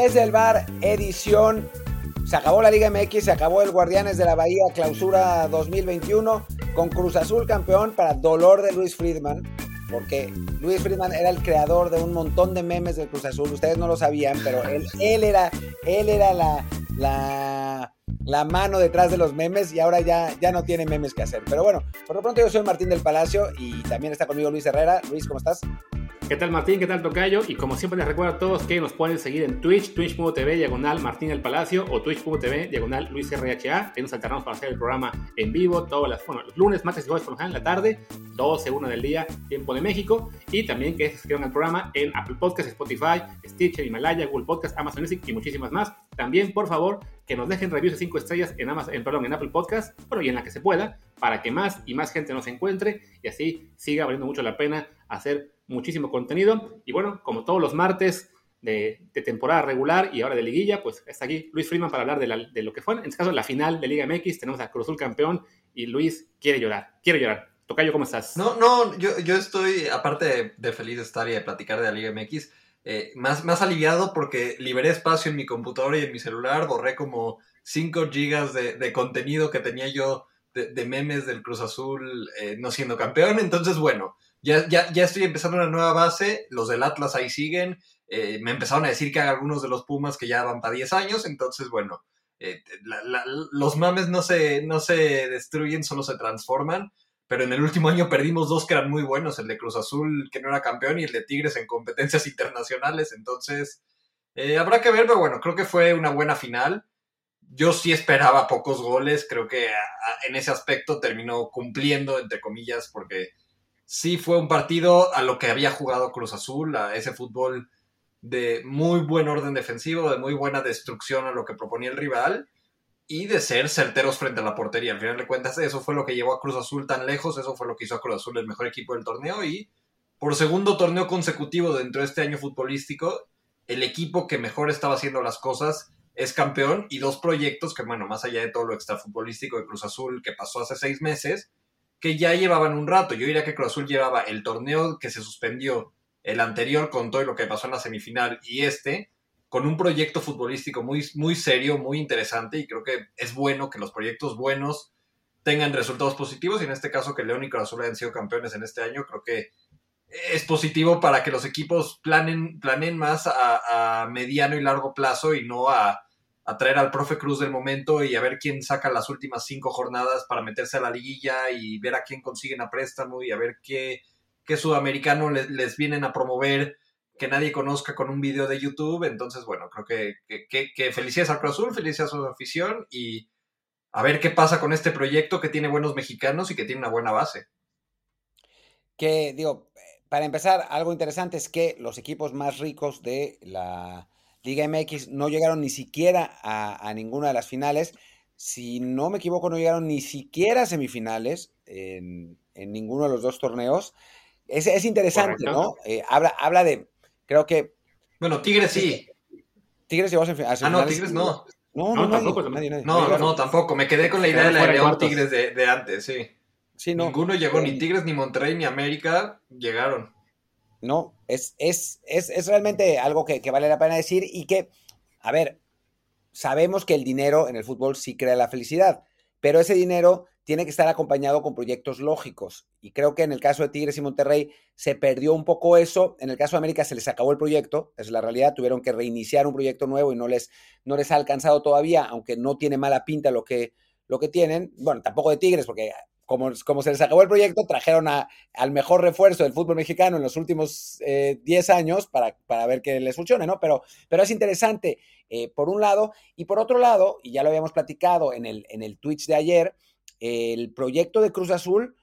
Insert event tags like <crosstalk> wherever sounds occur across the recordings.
Desde el bar, edición. Se acabó la Liga MX, se acabó el Guardianes de la Bahía Clausura 2021 con Cruz Azul campeón para dolor de Luis Friedman, porque Luis Friedman era el creador de un montón de memes de Cruz Azul. Ustedes no lo sabían, pero él, él era, él era la, la, la mano detrás de los memes y ahora ya, ya no tiene memes que hacer. Pero bueno, por lo pronto yo soy Martín del Palacio y también está conmigo Luis Herrera. Luis, ¿cómo estás? ¿Qué tal Martín? ¿Qué tal Tocayo? Y como siempre les recuerdo a todos que nos pueden seguir en Twitch, twitch.tv diagonal Martín del Palacio o twitch.tv diagonal Luis RHA. Ahí nos alternamos para hacer el programa en vivo todos los lunes, martes y jueves por en la tarde, 12, 1 del día, tiempo de México. Y también que se suscriban al programa en Apple Podcasts, Spotify, Stitcher, Himalaya, Google Podcasts, Amazon Music y muchísimas más. También, por favor, que nos dejen reviews de 5 estrellas en, Amazon, en, perdón, en Apple Podcasts, bueno, y en la que se pueda, para que más y más gente nos encuentre y así siga valiendo mucho la pena hacer muchísimo contenido. Y bueno, como todos los martes de, temporada regular y ahora de liguilla, pues está aquí Luis Freeman para hablar de, lo que fue, en este caso, la final de Liga MX. Tenemos a Cruzul campeón y Luis quiere llorar, quiere llorar. Tocayo, ¿cómo estás? No, no, yo, yo estoy, aparte de, feliz de estar y de platicar de la Liga MX, eh, más, más aliviado porque liberé espacio en mi computadora y en mi celular, borré como 5 gigas de, contenido que tenía yo de, memes del Cruz Azul eh, no siendo campeón. Entonces, bueno, ya, ya, ya estoy empezando una nueva base, los del Atlas ahí siguen, eh, me empezaron a decir que hay algunos de los Pumas que ya van para 10 años, entonces bueno, eh, los mames no se, no se destruyen, solo se transforman, pero en el último año perdimos dos que eran muy buenos, el de Cruz Azul que no era campeón y el de Tigres en competencias <laughs> internacionales, entonces eh, habrá que ver, pero bueno, creo que fue una buena final. Yo sí esperaba pocos goles, creo que en ese aspecto terminó cumpliendo, entre comillas, porque sí fue un partido a lo que había jugado Cruz Azul, a ese fútbol de muy buen orden defensivo, de muy buena destrucción a lo que proponía el rival y de ser certeros frente a la portería. Al final de cuentas, eso fue lo que llevó a Cruz Azul tan lejos, eso fue lo que hizo a Cruz Azul el mejor equipo del torneo y por segundo torneo consecutivo dentro de este año futbolístico, el equipo que mejor estaba haciendo las cosas es campeón y dos proyectos que, bueno, más allá de todo lo extrafutbolístico de Cruz Azul que pasó hace seis meses, que ya llevaban un rato. Yo diría que Cruz Azul llevaba el torneo que se suspendió, el anterior con todo lo que pasó en la semifinal y este, con un proyecto futbolístico muy, muy serio, muy interesante y creo que es bueno que los proyectos buenos tengan resultados positivos y en este caso que León y Cruz Azul hayan sido campeones en este año, creo que es positivo para que los equipos planen, planen más a mediano y largo plazo y no a a traer al profe Cruz del momento y a ver quién saca las últimas cinco jornadas para meterse a la liguilla y ver a quién consiguen a préstamo y a ver qué, qué sudamericano les, vienen a promover que nadie conozca con un video de YouTube. Entonces, bueno, creo que, que, que felicidades al Cruz Azul, felicidades a su afición y a ver qué pasa con este proyecto que tiene buenos mexicanos y que tiene una buena base. Que digo, para empezar, algo interesante es que los equipos más ricos de la Liga MX no llegaron ni siquiera a, ninguna de las finales. Si no me equivoco, no llegaron ni siquiera a semifinales en, ninguno de los dos torneos. Es, es interesante, ¿no? Eh, habla, habla de, creo que... Bueno, Tigres sí. Tigres llegó a semifinales. Ah, no, Tigres no. No, no, no, tampoco, nadie, no, no, tampoco. Me quedé con la idea de la León Tigres de, antes, sí. sí no. Ninguno llegó, ni Tigres, ni Monterrey, ni América llegaron. No, es, es, es, realmente algo que, vale la pena decir y que, a ver, sabemos que el dinero en el fútbol sí crea la felicidad, pero ese dinero tiene que estar acompañado con proyectos lógicos. Y creo que en el caso de Tigres y Monterrey se perdió un poco eso. En el caso de América se les acabó el proyecto, es la realidad. Tuvieron que reiniciar un proyecto nuevo y no les, no les ha alcanzado todavía, aunque no tiene mala pinta lo que, lo que tienen. Bueno, tampoco de Tigres, porque como, se les acabó el proyecto, trajeron al mejor refuerzo del fútbol mexicano en los últimos 10 eh, años para, ver que les funcione, ¿no? Pero, pero es interesante, eh, por un lado, y por otro lado, y ya lo habíamos platicado en el, en el Twitch de ayer, el proyecto de Cruz Azul,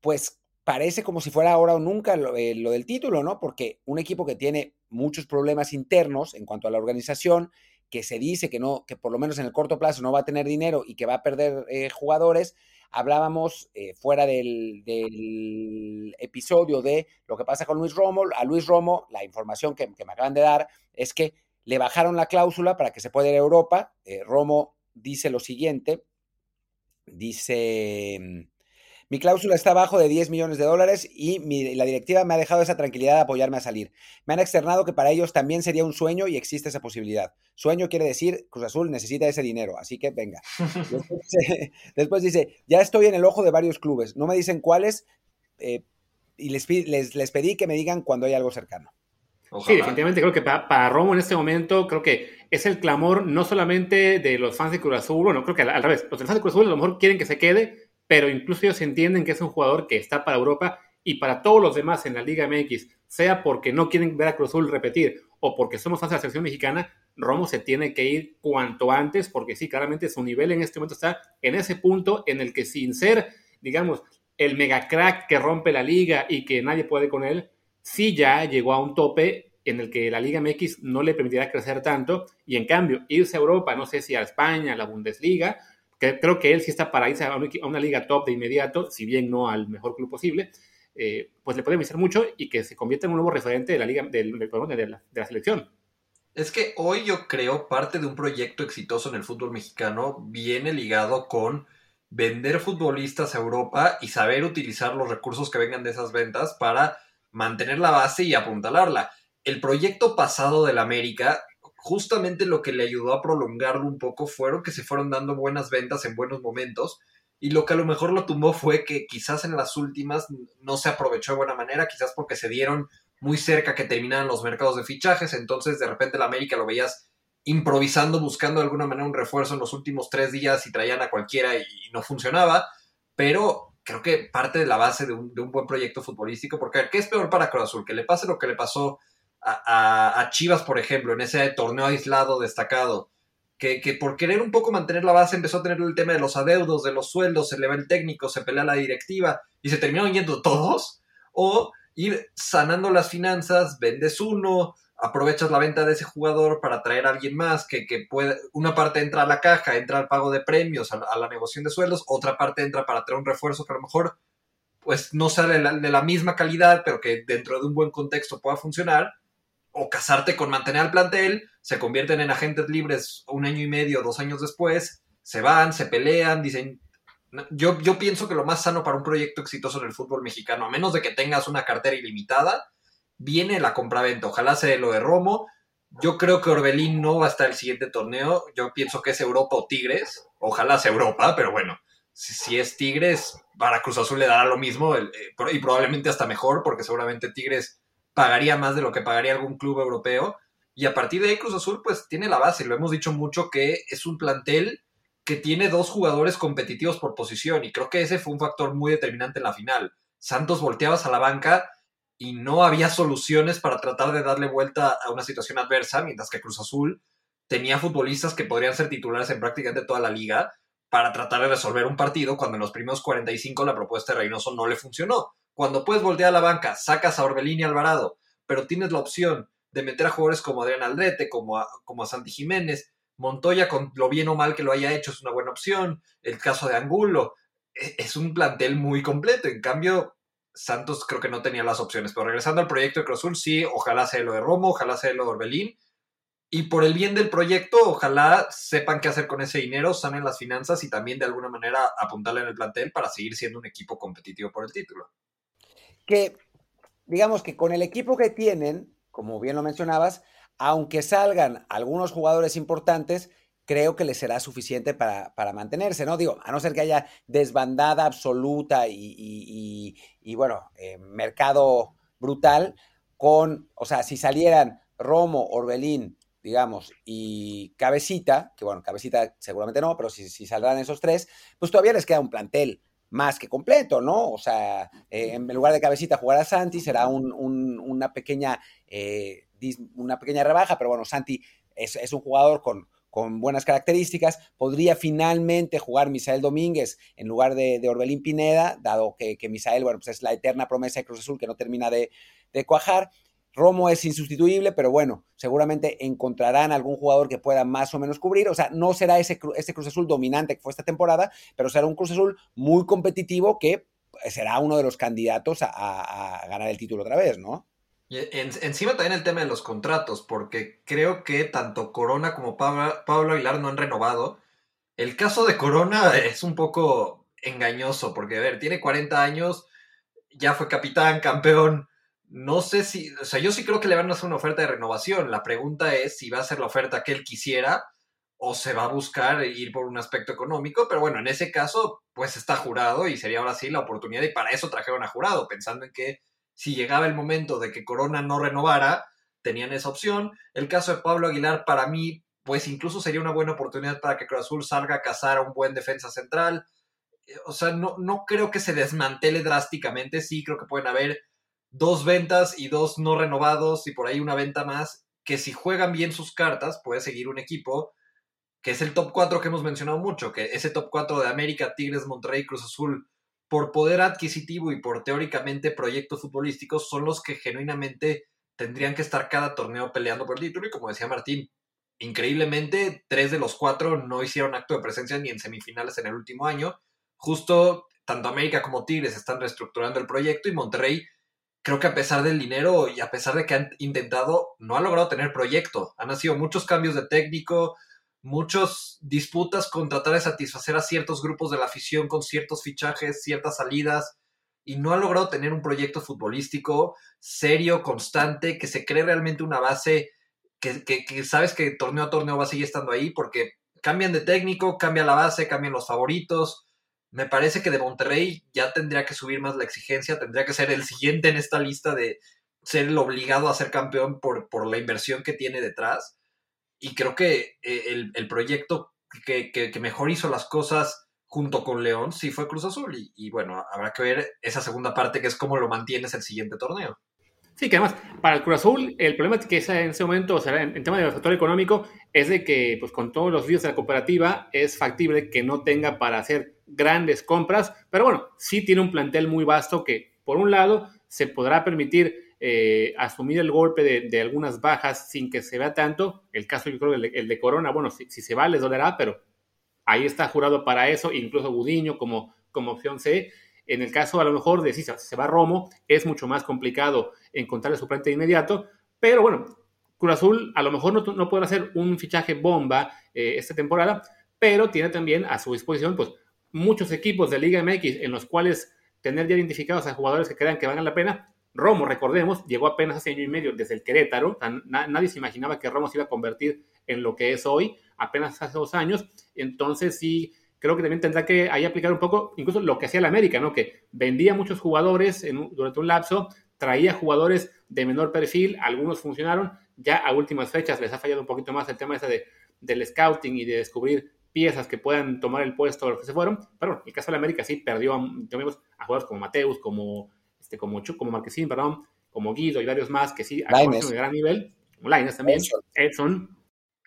pues parece como si fuera ahora o nunca lo, eh, lo, del título, ¿no? Porque un equipo que tiene muchos problemas internos en cuanto a la organización, que se dice que no, que por lo menos en el corto plazo no va a tener dinero y que va a perder jugadores, Hablábamos eh, fuera del, episodio de lo que pasa con Luis Romo. A Luis Romo, la información que, me acaban de dar es que le bajaron la cláusula para que se pueda ir a Europa. Eh, Romo dice lo siguiente, dice, Mi cláusula está abajo de 10 millones de dólares y la directiva me ha dejado esa tranquilidad de apoyarme a salir. Me han externado que para ellos también sería un sueño y existe esa posibilidad. Sueño quiere decir Cruz Azul necesita ese dinero, así que venga. <laughs> <laughs> Después, dice, ya estoy en el ojo de varios clubes, no me dicen cuáles eh, y les, les pedí que me digan cuando hay algo cercano. Sí, definitivamente creo que para, Romo en este momento, creo que es el clamor no solamente de los fans de Cruz Azul, bueno, creo que al, revés, los fans de Cruz Azul a lo mejor quieren que se quede, pero incluso ellos entienden que es un jugador que está para Europa y para todos los demás en la Liga MX, sea porque no quieren ver a Cruz Azul repetir o porque somos fans la selección mexicana, Romo se tiene que ir cuanto antes, porque sí, claramente su nivel en este momento está en ese punto en el que sin ser, digamos, el mega crack que rompe la liga y que nadie puede con él, sí ya llegó a un tope en el que la Liga MX no le permitirá crecer tanto y en cambio irse a Europa, no sé si a España, a la Bundesliga, que creo que él sí está para irse a una liga top de inmediato, si bien no al mejor club posible, eh, pues le puede beneficiar mucho y que se convierta en un nuevo referente de la liga del, de, la, de la selección. Es que hoy yo creo parte de un proyecto exitoso en el fútbol mexicano viene ligado con vender futbolistas a Europa y saber utilizar los recursos que vengan de esas ventas para mantener la base y apuntalarla. El proyecto pasado del América, justamente lo que le ayudó a prolongarlo un poco fueron que se fueron dando buenas ventas en buenos momentos y lo que a lo mejor lo tumbó fue que quizás en las últimas no se aprovechó de buena manera, quizás porque se dieron muy cerca que terminaran los mercados de fichajes, entonces de repente el América lo veías improvisando, buscando de alguna manera un refuerzo en los últimos tres días y traían a cualquiera y no funcionaba, pero creo que parte de la base de un, buen proyecto futbolístico, porque ¿qué es peor para Cruz Azul? Que le pase lo que le pasó a, Chivas, por ejemplo, en ese torneo aislado destacado, que, por querer un poco mantener la base empezó a tener el tema de los adeudos, de los sueldos, se le va el técnico, se pelea la directiva y se terminaron yendo todos, o ir sanando las finanzas, vendes uno, aprovechas la venta de ese jugador para traer a alguien más que, que puede, una parte entra a la caja, entra al pago de premios, a, la negociación de sueldos, otra parte entra para traer un refuerzo que a lo mejor pues no sale de la, misma calidad, pero que dentro de un buen contexto pueda funcionar, o casarte con mantener al plantel, se convierten en agentes libres un año y medio, dos años después, se van, se pelean, dicen... Yo, yo pienso que lo más sano para un proyecto exitoso en el fútbol mexicano, a menos de que tengas una cartera ilimitada, viene la compraventa. Ojalá sea lo de Romo. Yo creo que Orbelín no va a estar el siguiente torneo. Yo pienso que es Europa o Tigres. Ojalá sea Europa, pero bueno, si, es Tigres, para Cruz Azul le dará lo mismo eh, y probablemente hasta mejor, porque seguramente Tigres pagaría más de lo que pagaría algún club europeo. Y a partir de ahí Cruz Azul pues tiene la base. Lo hemos dicho mucho que es un plantel que tiene dos jugadores competitivos por posición y creo que ese fue un factor muy determinante en la final. Santos volteabas a la banca y no había soluciones para tratar de darle vuelta a una situación adversa, mientras que Cruz Azul tenía futbolistas que podrían ser titulares en prácticamente toda la liga para tratar de resolver un partido cuando en los primeros 45 la propuesta de Reynoso no le funcionó. Cuando puedes voltear a la banca, sacas a Orbelín y Alvarado, pero tienes la opción de meter a jugadores como Adrián Aldrete, como a, como a Santi Jiménez, Montoya, con lo bien o mal que lo haya hecho, es una buena opción. El caso de Angulo, e, es un plantel muy completo. En cambio, Santos creo que no tenía las opciones. Pero regresando al proyecto de Cruz Azul, sí, ojalá sea lo de Romo, ojalá sea lo de Orbelín. Y por el bien del proyecto, ojalá sepan qué hacer con ese dinero, sanen las finanzas y también de alguna manera apuntarle en el plantel para seguir siendo un equipo competitivo por el título. Que, digamos que con el equipo que tienen, como bien lo mencionabas, aunque salgan algunos jugadores importantes, creo que le será suficiente para, mantenerse, ¿no? Digo, a no ser que haya desbandada absoluta y, bueno, eh, mercado brutal con, o sea, si salieran Romo, Orbelín, digamos, y Cabecita, que bueno, Cabecita seguramente no, pero si, si saldrán esos tres, pues todavía les queda un plantel más que completo, ¿no? O sea, eh, en lugar de Cabecita jugar a Santi será una, pequeña, eh, una pequeña rebaja, pero bueno, Santi es un jugador con, con buenas características. Podría finalmente jugar Misael Domínguez en lugar de, Orbelín Pineda, dado que, Misael, bueno, pues es la eterna promesa de Cruz Azul que no termina de, cuajar. Romo es insustituible, pero bueno, seguramente encontrarán algún jugador que pueda más o menos cubrir. O sea, no será ese, ese Cruz Azul dominante que fue esta temporada, pero será un Cruz Azul muy competitivo que será uno de los candidatos a ganar el título otra vez, ¿no? encima también el tema de los contratos, porque creo que tanto Corona como Pablo, Aguilar no han renovado. El caso de Corona es un poco engañoso, porque a ver, tiene 40 años, ya fue capitán, campeón. No sé si, o sea, yo sí creo que le van a hacer una oferta de renovación. La pregunta es si va a ser la oferta que él quisiera o se va a buscar ir por un aspecto económico, pero bueno, en ese caso, pues está jurado y sería ahora sí la oportunidad y para eso trajeron a jurado, pensando en que si llegaba el momento de que Corona no renovara, tenían esa opción. El caso de Pablo Aguilar, para mí, pues incluso sería una buena oportunidad para que Cruz Azul salga a cazar a un buen defensa central. Eh, o sea, no, no creo que se desmantele drásticamente, sí creo que pueden haber dos ventas y dos no renovados y por ahí una venta más, que si juegan bien sus cartas puede seguir un equipo que es el top 4 que hemos mencionado mucho, que ese top 4 de América, Tigres, Monterrey, Cruz Azul, por poder adquisitivo y por teóricamente proyectos futbolísticos, son los que genuinamente tendrían que estar cada torneo peleando por el título. Y como decía Martín, increíblemente, tres de los cuatro no hicieron acto de presencia ni en semifinales en el último año. Justo tanto América como Tigres están reestructurando el proyecto y Monterrey creo que a pesar del dinero y a pesar de que han intentado, no ha logrado tener proyecto. Han sido muchos cambios de técnico, muchas disputas con tratar de satisfacer a ciertos grupos de la afición con ciertos fichajes, ciertas salidas, y no ha logrado tener un proyecto futbolístico serio, constante, que se cree realmente una base que, que, sabes que torneo a torneo va a seguir estando ahí, porque cambian de técnico, cambia la base, cambian los favoritos. Me parece que de Monterrey ya tendría que subir más la exigencia, tendría que ser el siguiente en esta lista de ser el obligado a ser campeón por, por la inversión que tiene detrás y creo que eh, el, proyecto que, mejor hizo las cosas junto con León sí fue Cruz Azul. Y, bueno, habrá que ver esa segunda parte que es cómo lo mantienes el siguiente torneo. Sí, que además, para el Cruz Azul, el problema es que en ese momento, o sea, en, tema de factor económico, es de que, pues con todos los líos de la cooperativa, es factible que no tenga para hacer grandes compras, pero bueno, sí tiene un plantel muy vasto que, por un lado, se podrá permitir eh, asumir el golpe de, algunas bajas sin que se vea tanto. El caso, yo creo, el de, el de Corona, bueno, si, se va les dolerá, pero ahí está jurado para eso, incluso Gudiño como, como opción C. En el caso, a lo mejor, de si se va Romo, es mucho más complicado encontrar el suplente de inmediato, pero bueno, Cruz Azul a lo mejor no, no podrá hacer un fichaje bomba eh, esta temporada, pero tiene también a su disposición pues muchos equipos de Liga MX en los cuales tener ya identificados a jugadores que crean que valgan la pena Romo, recordemos, llegó apenas hace año y medio desde el Querétaro. nadie se imaginaba que Romo se iba a convertir en lo que es hoy, apenas hace dos años. Entonces sí, creo que también tendrá que ahí aplicar un poco, incluso lo que hacía el América, ¿no? Que vendía muchos jugadores durante un lapso, traía jugadores de menor perfil, algunos funcionaron, ya a últimas fechas les ha fallado un poquito más el tema ese de, del scouting y de descubrir piezas que puedan tomar el puesto de los que se fueron. Pero bueno, el caso de América sí perdió a, a jugadores como Mateus, como este, como, como Marquesín, perdón, como Guido y varios más que sí han de gran nivel, como Laines también, Edson.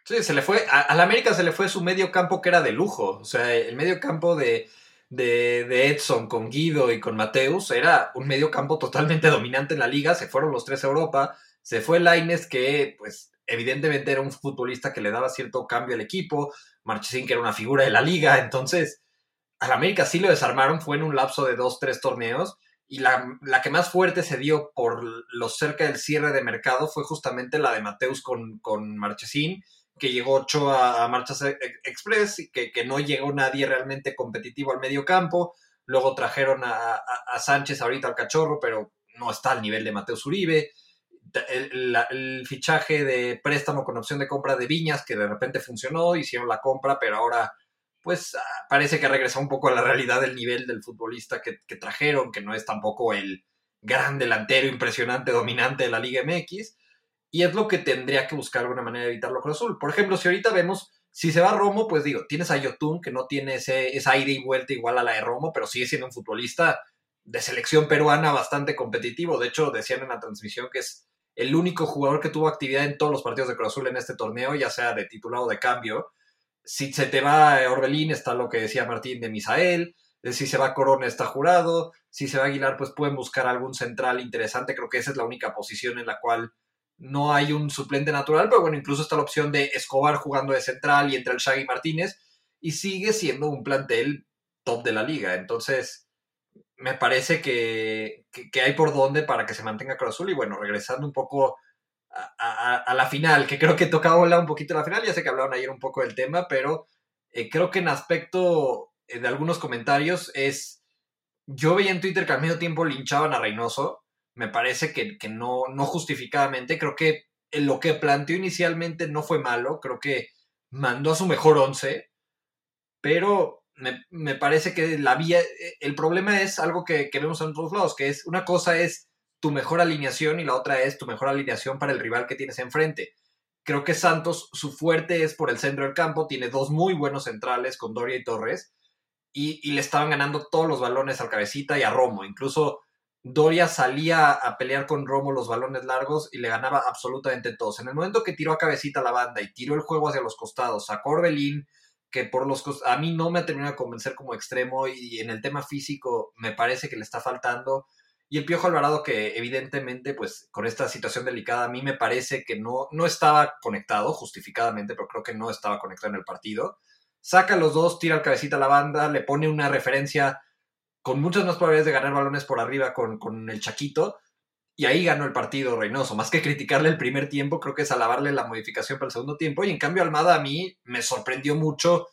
Sí, se le fue, a, la América se le fue su medio campo que era de lujo, o sea, el medio campo de, de, Edson con Guido y con Mateus era un medio campo totalmente dominante en la liga, se fueron los tres a Europa, se fue Laines que pues evidentemente era un futbolista que le daba cierto cambio al equipo, Marchesín que era una figura de la liga, entonces al América sí lo desarmaron, fue en un lapso de dos, tres torneos, y la, que más fuerte se dio por lo cerca del cierre de mercado fue justamente la de Mateus con, con Marchesín, que llegó 8 a, Marchas e, e, Express y que, no llegó nadie realmente competitivo al medio campo. Luego trajeron a, Sánchez ahorita al cachorro, pero no está al nivel de Mateus Uribe. El, el, fichaje de préstamo con opción de compra de Viñas, que de repente funcionó, hicieron la compra, pero ahora pues ah, parece que regresó un poco a la realidad del nivel del futbolista que, trajeron, que no es tampoco el gran delantero impresionante, dominante de la Liga MX, y es lo que tendría que buscar alguna manera de evitarlo con Azul. Por ejemplo, si ahorita vemos, si se va Romo, pues digo, tienes a Yotun, que no tiene ese, esa ida y vuelta igual a la de Romo, pero sigue siendo un futbolista de selección peruana bastante competitivo. De hecho, decían en la transmisión que es el único jugador que tuvo actividad en todos los partidos de Cruz Azul en este torneo, ya sea de titulado de cambio si se te va Orbelín, está lo que decía Martín de Misael. Si se va Corona, está jurado. Si se va Aguilar, pues pueden buscar algún central interesante. Creo que esa es la única posición en la cual no hay un suplente natural. Pero bueno, incluso está la opción de Escobar jugando de central y entre el Shaggy Martínez. Y sigue siendo un plantel top de la liga. Entonces, me parece que, que, hay por dónde para que se mantenga Cruz Azul. Y bueno, regresando un poco a, la final, que creo que tocaba hablar un poquito la final, ya sé que hablaron ayer un poco del tema, pero eh, creo que en aspecto eh, de algunos comentarios es, yo veía en Twitter que al medio tiempo linchaban a Reynoso, me parece que, no, no justificadamente, creo que lo que planteó inicialmente no fue malo, creo que mandó a su mejor once, pero me, parece que la vía, eh, el problema es algo que, que vemos en todos lados, que es una cosa es tu mejor alineación y la otra es tu mejor alineación para el rival que tienes enfrente. Creo que Santos, su fuerte es por el centro del campo, tiene dos muy buenos centrales con Doria y Torres, y, le estaban ganando todos los balones al cabecita y a Romo. Incluso Doria salía a pelear con Romo los balones largos y le ganaba absolutamente todos. En el momento que tiró a cabecita la banda y tiró el juego hacia los costados, a Corbelín, que por los a mí no me ha terminado de convencer como extremo y en el tema físico me parece que le está faltando. Y el Piojo Alvarado, que evidentemente, pues con esta situación delicada, a mí me parece que no, no estaba conectado, justificadamente, pero creo que no estaba conectado en el partido. Saca los dos, tira el cabecita a la banda, le pone una referencia con muchas más probabilidades de ganar balones por arriba con, con el Chaquito. Y ahí ganó el partido Reynoso. Más que criticarle el primer tiempo, creo que es alabarle la modificación para el segundo tiempo. Y en cambio, Almada a mí me sorprendió mucho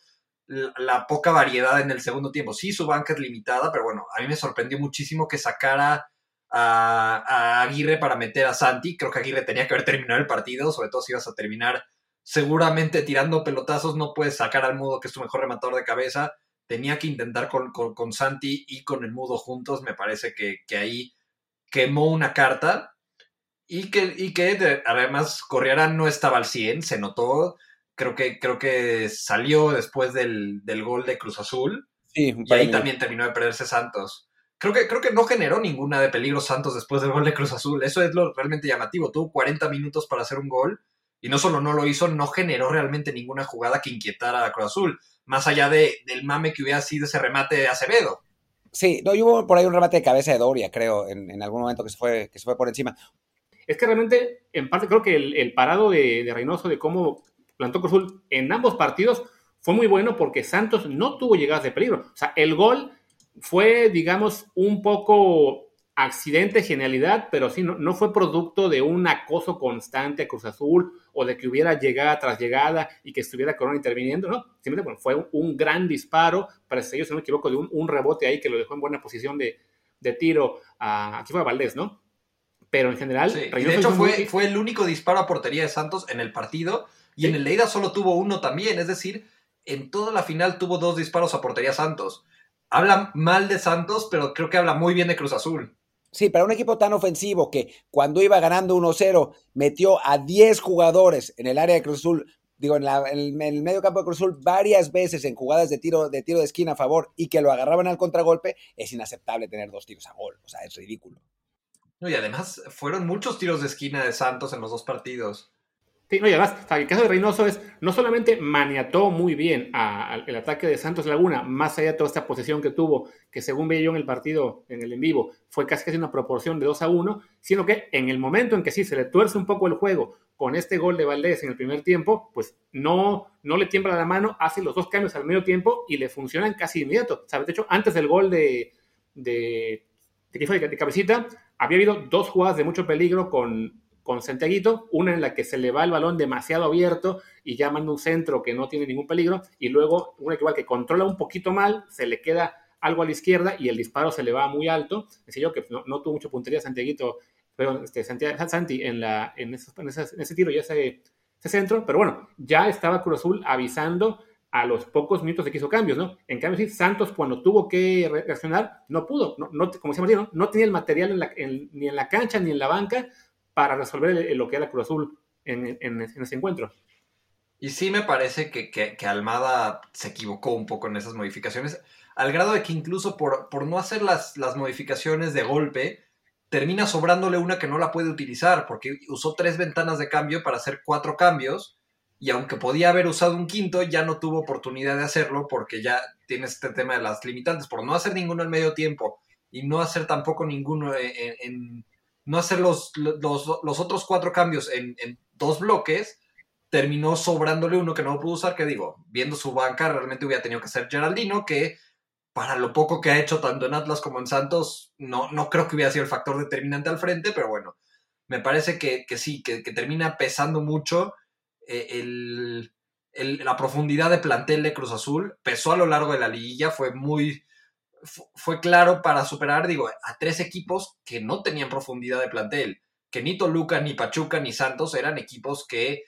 la, poca variedad en el segundo tiempo. Sí, su banca es limitada, pero bueno, a mí me sorprendió muchísimo que sacara a, Aguirre para meter a Santi. Creo que Aguirre tenía que haber terminado el partido, sobre todo si ibas a terminar seguramente tirando pelotazos, no puedes sacar al mudo, que es tu mejor rematador de cabeza. Tenía que intentar con, con, Santi y con el mudo juntos. Me parece que, ahí quemó una carta. Y que, y que además Corriera no estaba al 100, se notó creo que, creo que salió después del, gol de Cruz Azul. y ahí también terminó de perderse Santos. Creo que, creo que no generó ninguna de peligro Santos después del gol de Cruz Azul. Eso es lo realmente llamativo. Tuvo 40 minutos para hacer un gol y no solo no lo hizo, no generó realmente ninguna jugada que inquietara a Cruz Azul, más allá de, del mame que hubiera sido ese remate de Acevedo. Sí, no, hubo por ahí un remate de cabeza de Doria, creo, en, algún momento que se, fue, que se fue por encima. Es que realmente, en parte, creo que el, parado de, de Reynoso, de cómo plantó Cruzul en ambos partidos fue muy bueno porque Santos no tuvo llegadas de peligro. O sea, el gol fue, digamos, un poco accidente, genialidad, pero sí, no, fue producto de un acoso constante a Cruz Azul o de que hubiera llegada tras llegada y que estuviera Corona interviniendo, no. Simplemente fue un, gran disparo, para ellos, si no me equivoco, de un, rebote ahí que lo dejó en buena posición de, tiro. A, aquí fue a Valdés, ¿no? Pero en general. de hecho, fue, fue el único disparo a portería de Santos en el partido y en el Leida solo tuvo uno también, es decir, en toda la final tuvo dos disparos a portería Santos. Habla mal de Santos, pero creo que habla muy bien de Cruz Azul. Sí, para un equipo tan ofensivo que cuando iba ganando 1-0 metió a 10 jugadores en el área de Cruz Azul, digo, en, el medio campo de Cruz Azul varias veces en jugadas de tiro, de tiro de esquina a favor y que lo agarraban al contragolpe, es inaceptable tener dos tiros a gol. O sea, es ridículo. y además fueron muchos tiros de esquina de Santos en los dos partidos. Sí, no, y además, el caso de Reynoso es, no solamente maniató muy bien al el ataque de Santos Laguna, más allá de toda esta posesión que tuvo, que según veía yo en el partido, en el en vivo, fue casi casi una proporción de 2 a 1, sino que en el momento en que sí se le tuerce un poco el juego con este gol de Valdés en el primer tiempo, pues no, no le tiembla la mano, hace los dos cambios al medio tiempo y le funcionan casi inmediato. De hecho, antes del gol de, de, de, de cabecita, había habido dos jugadas de mucho peligro con con Santiaguito, una en la que se le va el balón demasiado abierto y ya manda un centro que no tiene ningún peligro, y luego una que igual que controla un poquito mal, se le queda algo a la izquierda y el disparo se le va muy alto. Decía yo que no, tuvo mucha puntería Santiaguito, pero este, Santi en, la, en, ese, tiro y ese, centro, pero bueno, ya estaba Cruz Azul avisando a los pocos minutos de que hizo cambios, ¿no? En cambio, sí, Santos cuando tuvo que reaccionar, no pudo, no, como decía Martín, no, tenía el material ni en la cancha ni en la banca para resolver lo que era Cruz Azul en, ese encuentro. Y sí me parece que, Almada se equivocó un poco en esas modificaciones, al grado de que incluso por, por no hacer las, las modificaciones de golpe, termina sobrándole una que no la puede utilizar, porque usó tres ventanas de cambio para hacer cuatro cambios, y aunque podía haber usado un quinto, ya no tuvo oportunidad de hacerlo porque ya tiene este tema de las limitantes, por no hacer ninguno en medio tiempo y no hacer tampoco ninguno en no hacer los, los, otros cuatro cambios en, dos bloques, terminó sobrándole uno que no pudo usar, que digo, viendo su banca, realmente hubiera tenido que ser Geraldino, que para lo poco que ha hecho tanto en Atlas como en Santos, no, no creo que hubiera sido el factor determinante al frente, pero bueno, me parece que, sí, que, termina pesando mucho eh, el, la profundidad de plantel de Cruz Azul pesó a lo largo de la liguilla, fue muy, fue claro para superar, digo, a tres equipos que no tenían profundidad de plantel, que ni Toluca, ni Pachuca, ni Santos eran equipos que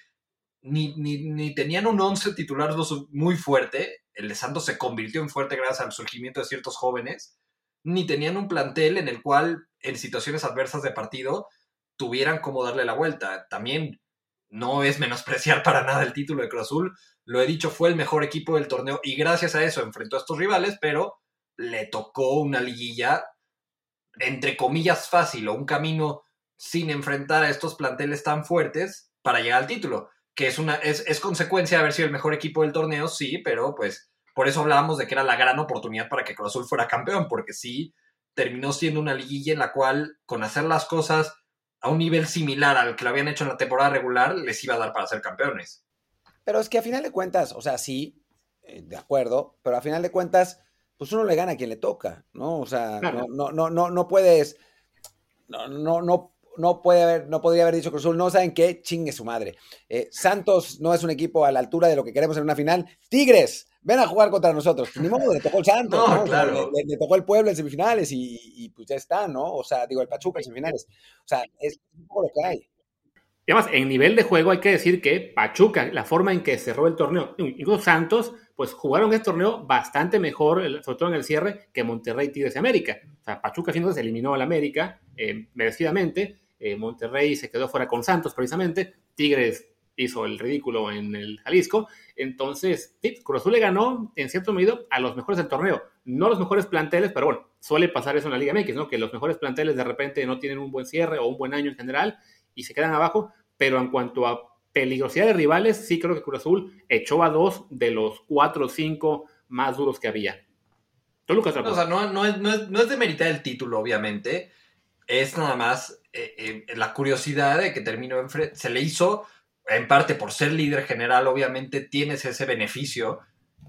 ni, ni, tenían un once titular muy fuerte, el de Santos se convirtió en fuerte gracias al surgimiento de ciertos jóvenes, ni tenían un plantel en el cual en situaciones adversas de partido tuvieran como darle la vuelta. También no es menospreciar para nada el título de Cruz Azul, lo he dicho, fue el mejor equipo del torneo y gracias a eso enfrentó a estos rivales, pero le tocó una liguilla entre comillas fácil o un camino sin enfrentar a estos planteles tan fuertes para llegar al título, que es una es, es consecuencia de haber sido el mejor equipo del torneo, sí, pero pues por eso hablábamos de que era la gran oportunidad para que Cruz Azul fuera campeón, porque sí terminó siendo una liguilla en la cual con hacer las cosas a un nivel similar al que lo habían hecho en la temporada regular les iba a dar para ser campeones. Pero es que a final de cuentas, o sea, sí, eh, de acuerdo, pero a final de cuentas, pues uno le gana a quien le toca, ¿no? O sea, no, no, no, no, no puedes, no, no, no no puede haber, no podría haber dicho Cruz Azul, no saben qué, chingue su madre. Eh, Santos no es un equipo a la altura de lo que queremos en una final. Tigres, ven a jugar contra nosotros. Ni modo, le tocó el Santos, no, Claro. Le, tocó el Pueblo en semifinales y, pues ya está, ¿no? O sea, digo, el Pachuca en semifinales. O sea, es un poco lo que hay. Y además, en nivel de juego hay que decir que Pachuca, la forma en que cerró el torneo, incluso Santos, pues jugaron este torneo bastante mejor, sobre todo en el cierre, que Monterrey, Tigres y América. O sea, Pachuca siendo se eliminó al América eh, merecidamente, eh, Monterrey se quedó fuera con Santos precisamente, Tigres hizo el ridículo en el Jalisco, entonces sí, Cruz Azul le ganó en cierto medida a los mejores del torneo, no los mejores planteles, pero bueno, suele pasar eso en la Liga MX, ¿no? que los mejores planteles de repente no tienen un buen cierre o un buen año en general y se quedan abajo, pero en cuanto a peligrosidad de rivales, sí creo que Cruz Azul echó a dos de los cuatro o cinco más duros que había. ¿Tú, Lucas? No, o sea, no, no, es, no, es, no es de meritar el título, obviamente, es nada más eh, eh, la curiosidad de que terminó enfrente, se le hizo, en parte por ser líder general, obviamente tienes ese beneficio,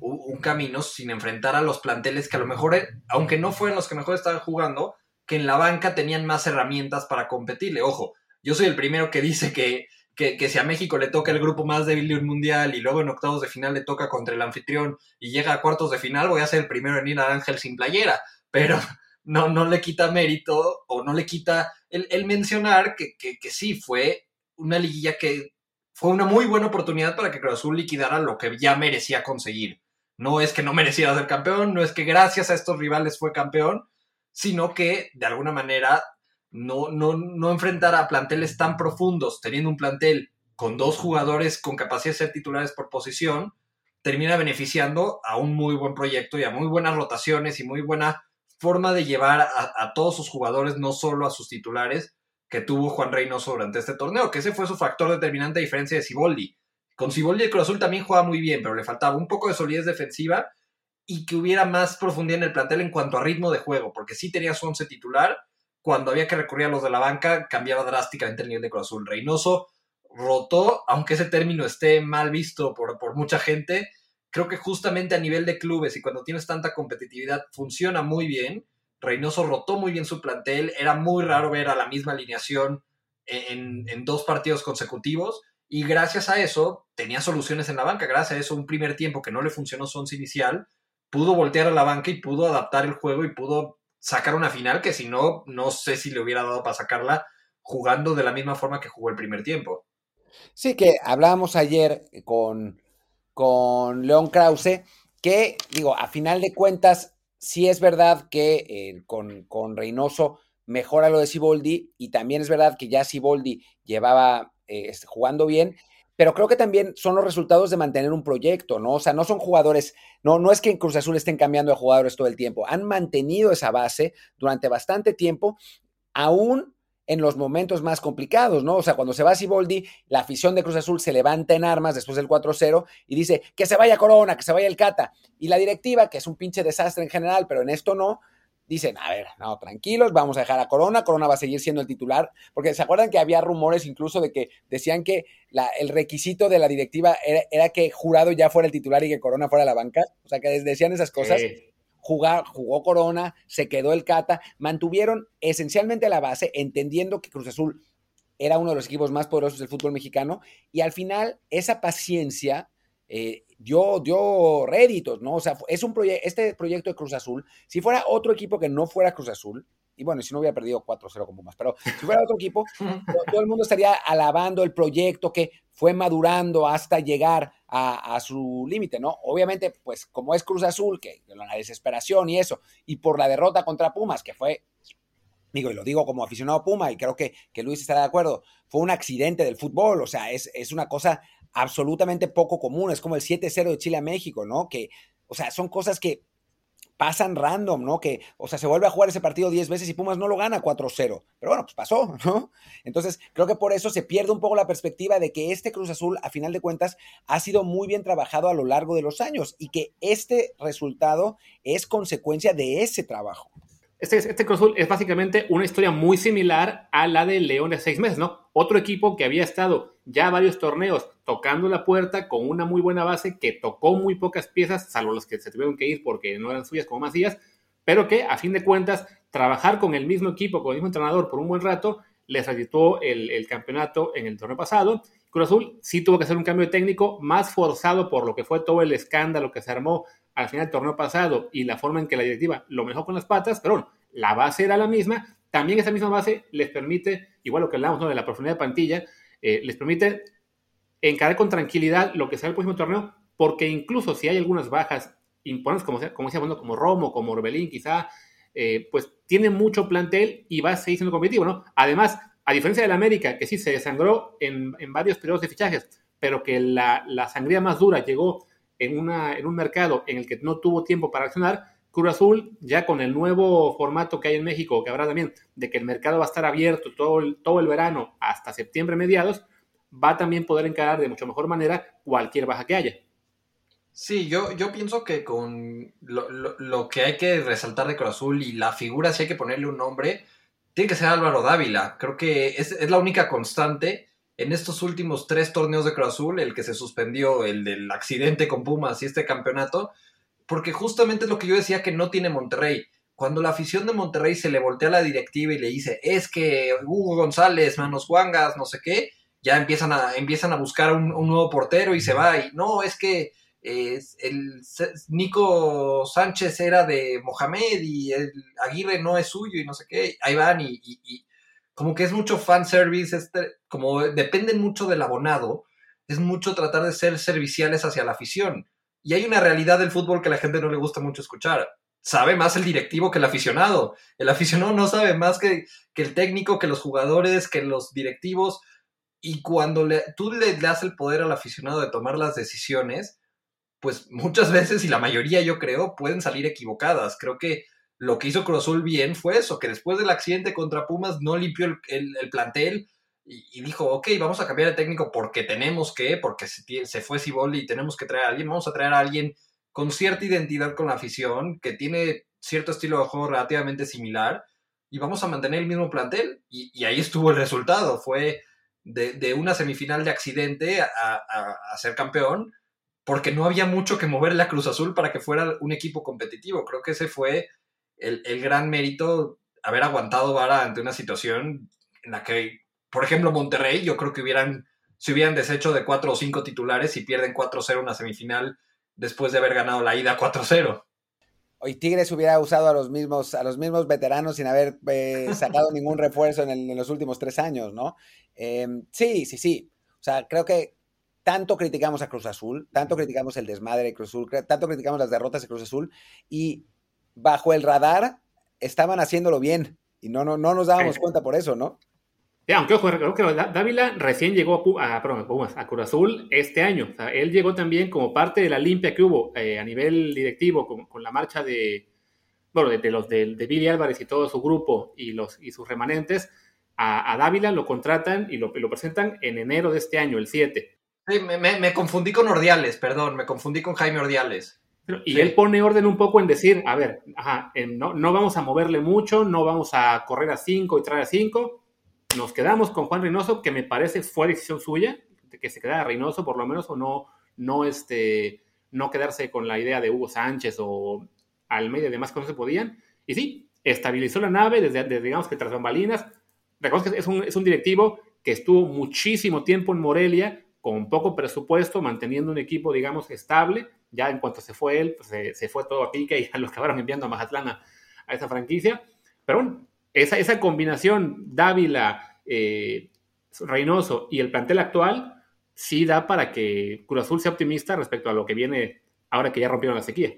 un, camino sin enfrentar a los planteles que a lo mejor, eh, aunque no fueran los que mejor estaban jugando, que en la banca tenían más herramientas para competirle. Ojo, yo soy el primero que dice que, que, que, si a México le toca el grupo más débil de un mundial y luego en octavos de final le toca contra el anfitrión y llega a cuartos de final, voy a ser el primero en ir a Ángel sin playera. Pero, <laughs> no, no le quita mérito o no le quita el, mencionar que, que, sí fue una liguilla que fue una muy buena oportunidad para que Cruz Azul liquidara lo que ya merecía conseguir. No es que no mereciera ser campeón, no es que gracias a estos rivales fue campeón, sino que de alguna manera no, no, no enfrentara a planteles tan profundos, teniendo un plantel con dos jugadores con capacidad de ser titulares por posición, termina beneficiando a un muy buen proyecto y a muy buenas rotaciones y muy buena forma de llevar a, todos sus jugadores, no solo a sus titulares, que tuvo Juan Reynoso durante este torneo, que ese fue su factor determinante a diferencia de Siboldi. Con Siboldi el Cruz Azul también jugaba muy bien, pero le faltaba un poco de solidez defensiva y que hubiera más profundidad en el plantel en cuanto a ritmo de juego, porque sí tenía su once titular, cuando había que recurrir a los de la banca cambiaba drásticamente el nivel de Cruz Azul. Reynoso rotó, aunque ese término esté mal visto por, por mucha gente, creo que justamente a nivel de clubes y cuando tienes tanta competitividad funciona muy bien. Reynoso rotó muy bien su plantel, era muy raro ver a la misma alineación en, dos partidos consecutivos y gracias a eso tenía soluciones en la banca, gracias a eso un primer tiempo que no le funcionó su once inicial, pudo voltear a la banca y pudo adaptar el juego y pudo sacar una final que si no, no sé si le hubiera dado para sacarla jugando de la misma forma que jugó el primer tiempo. Sí, que hablábamos ayer con, con León Krause, que digo, a final de cuentas, sí es verdad que eh, con, con, Reynoso mejora lo de Siboldi y también es verdad que ya Siboldi llevaba eh, jugando bien, pero creo que también son los resultados de mantener un proyecto, ¿no? O sea, no son jugadores, no, no es que en Cruz Azul estén cambiando de jugadores todo el tiempo, han mantenido esa base durante bastante tiempo, aún en los momentos más complicados, ¿no? O sea, cuando se va Siboldi, la afición de Cruz Azul se levanta en armas después del 4-0 y dice que se vaya Corona, que se vaya el Cata. Y la directiva, que es un pinche desastre en general, pero en esto no, dicen, a ver, no, tranquilos, vamos a dejar a Corona, Corona va a seguir siendo el titular, porque se acuerdan que había rumores incluso de que decían que la, el requisito de la directiva era, que Jurado ya fuera el titular y que Corona fuera la banca, o sea, que decían esas cosas. Jugó Corona, se quedó el Cata, mantuvieron esencialmente la base, entendiendo que Cruz Azul era uno de los equipos más poderosos del fútbol mexicano, y al final esa paciencia eh, dio, dio réditos, ¿no? O sea, es un proyecto, este proyecto de Cruz Azul, si fuera otro equipo que no fuera Cruz Azul, y bueno, si no hubiera perdido 4-0 como más, pero si fuera otro equipo, <laughs> todo el mundo estaría alabando el proyecto que fue madurando hasta llegar a, su límite, ¿no? Obviamente, pues como es Cruz Azul, que la desesperación y eso, y por la derrota contra Pumas, que fue, digo, y lo digo como aficionado a Puma, y creo que, que Luis estará de acuerdo, fue un accidente del fútbol, o sea, es, es una cosa absolutamente poco común, es como el 7-0 de Chile a México, ¿no? Que, o sea, son cosas que pasan random, ¿no? Que, o sea, se vuelve a jugar ese partido 10 veces y Pumas no lo gana 4-0. Pero bueno, pues pasó, ¿no? Entonces, creo que por eso se pierde un poco la perspectiva de que este Cruz Azul, a final de cuentas, ha sido muy bien trabajado a lo largo de los años y que este resultado es consecuencia de ese trabajo. Este, este Cruz Azul es básicamente una historia muy similar a la de León de seis meses, ¿no? Otro equipo que había estado ya varios torneos tocando la puerta con una muy buena base, que tocó muy pocas piezas, salvo los que se tuvieron que ir porque no eran suyas como Macías, pero que a fin de cuentas trabajar con el mismo equipo, con el mismo entrenador por un buen rato, les reditó el, el campeonato en el torneo pasado. Cruz Azul sí tuvo que hacer un cambio técnico más forzado por lo que fue todo el escándalo que se armó al final del torneo pasado y la forma en que la directiva lo mejor con las patas, pero bueno, la base era la misma. También esa misma base les permite, igual lo que hablamos ¿no? de la profundidad de plantilla, eh, les permite encarar con tranquilidad lo que será el próximo torneo, porque incluso si hay algunas bajas imponentes, como, como decíamos, como Romo, como Orbelín, quizá, eh, pues tiene mucho plantel y va a seguir siendo competitivo, ¿no? Además, a diferencia del América, que sí se desangró en, en varios periodos de fichajes, pero que la, la sangría más dura llegó en, una, en un mercado en el que no tuvo tiempo para accionar, Cruz Azul, ya con el nuevo formato que hay en México, que habrá también de que el mercado va a estar abierto todo el, todo el verano hasta septiembre mediados, va a también poder encarar de mucho mejor manera cualquier baja que haya. Sí, yo, yo pienso que con lo, que hay que resaltar de Cruz Azul y la figura, si hay que ponerle un nombre, tiene que ser Álvaro Dávila. Creo que es, es la única constante en estos últimos tres torneos de Cruz Azul, el que se suspendió, el del accidente con Pumas y este campeonato, porque justamente es lo que yo decía que no tiene Monterrey. Cuando la afición de Monterrey se le voltea a la directiva y le dice, es que Hugo González, Manos Juangas, no sé qué, ya empiezan a, empiezan a buscar un, nuevo portero y se va. Y no, es que el Nico Sánchez era de Mohamed y el Aguirre no es suyo y no sé qué. Ahí van y, y como que es mucho fan service, este, como dependen mucho del abonado, es mucho tratar de ser serviciales hacia la afición. Y hay una realidad del fútbol que la gente no le gusta mucho escuchar. Sabe más el directivo que el aficionado. El aficionado no sabe más que, el técnico, que los jugadores, que los directivos. Y cuando le, tú le das el poder al aficionado de tomar las decisiones, pues muchas veces, y la mayoría yo creo, pueden salir equivocadas. Creo que lo que hizo Cruz Azul bien fue eso, que después del accidente contra Pumas no limpió el plantel, y, dijo, ok, vamos a cambiar de técnico porque tenemos que, porque se, se fue Ciboli y tenemos que traer a alguien, vamos a traer a alguien con cierta identidad con la afición, que tiene cierto estilo de juego relativamente similar, y vamos a mantener el mismo plantel. Y, ahí estuvo el resultado, fue de, una semifinal de accidente a, ser campeón, porque no había mucho que moverle a Cruz Azul para que fuera un equipo competitivo. Creo que ese fue el, el gran mérito, haber aguantado vara ante una situación en la que por ejemplo, Monterrey, yo creo que hubieran, se hubieran deshecho de cuatro o cinco titulares y pierden 4-0 una semifinal después de haber ganado la ida 4-0. Hoy Tigres hubiera usado a los mismos, a los mismos veteranos sin haber eh, <laughs> sacado ningún refuerzo en, los últimos tres años, ¿no? Em, sí, sí, sí. O sea, creo que tanto criticamos a Cruz Azul, tanto criticamos el desmadre de Cruz Azul, tanto criticamos las derrotas de Cruz Azul y bajo el radar estaban haciéndolo bien y no, no, no nos dábamos cuenta por eso, ¿no? Aunque ojo, creo que Dávila recién llegó a, a, Cruz Azul este año. O sea, él llegó también como parte de la limpia que hubo eh, a nivel directivo con, la marcha de, bueno, de, los de, Billy Álvarez y todo su grupo y, los, y sus remanentes. A, Dávila lo contratan y lo, lo, presentan en enero de este año, el 7. Sí, me, confundí con Ordiales, perdón, me confundí con Jaime Ordiales. y él pone orden un poco en decir, a ver, no, no vamos a moverle mucho, no vamos a correr a 5 y traer a 5 nos quedamos con Juan Reynoso, que me parece fue decisión suya, de que se quedara Reynoso por lo menos, o no, no, este, no quedarse con la idea de Hugo Sánchez o Almeida y demás cosas se podían. Y sí, estabilizó la nave desde, digamos que tras bambalinas. Recuerdo que es un, es un directivo que estuvo muchísimo tiempo en Morelia con poco presupuesto, manteniendo un equipo, digamos, estable. Ya en cuanto se fue él, pues se, fue todo a pique y a los acabaron enviando a Mazatlán a, esa franquicia. Pero bueno, esa, esa combinación Dávila, eh, Reynoso y el plantel actual sí da para que Cruz Azul sea optimista respecto a lo que viene ahora que ya rompieron la sequía.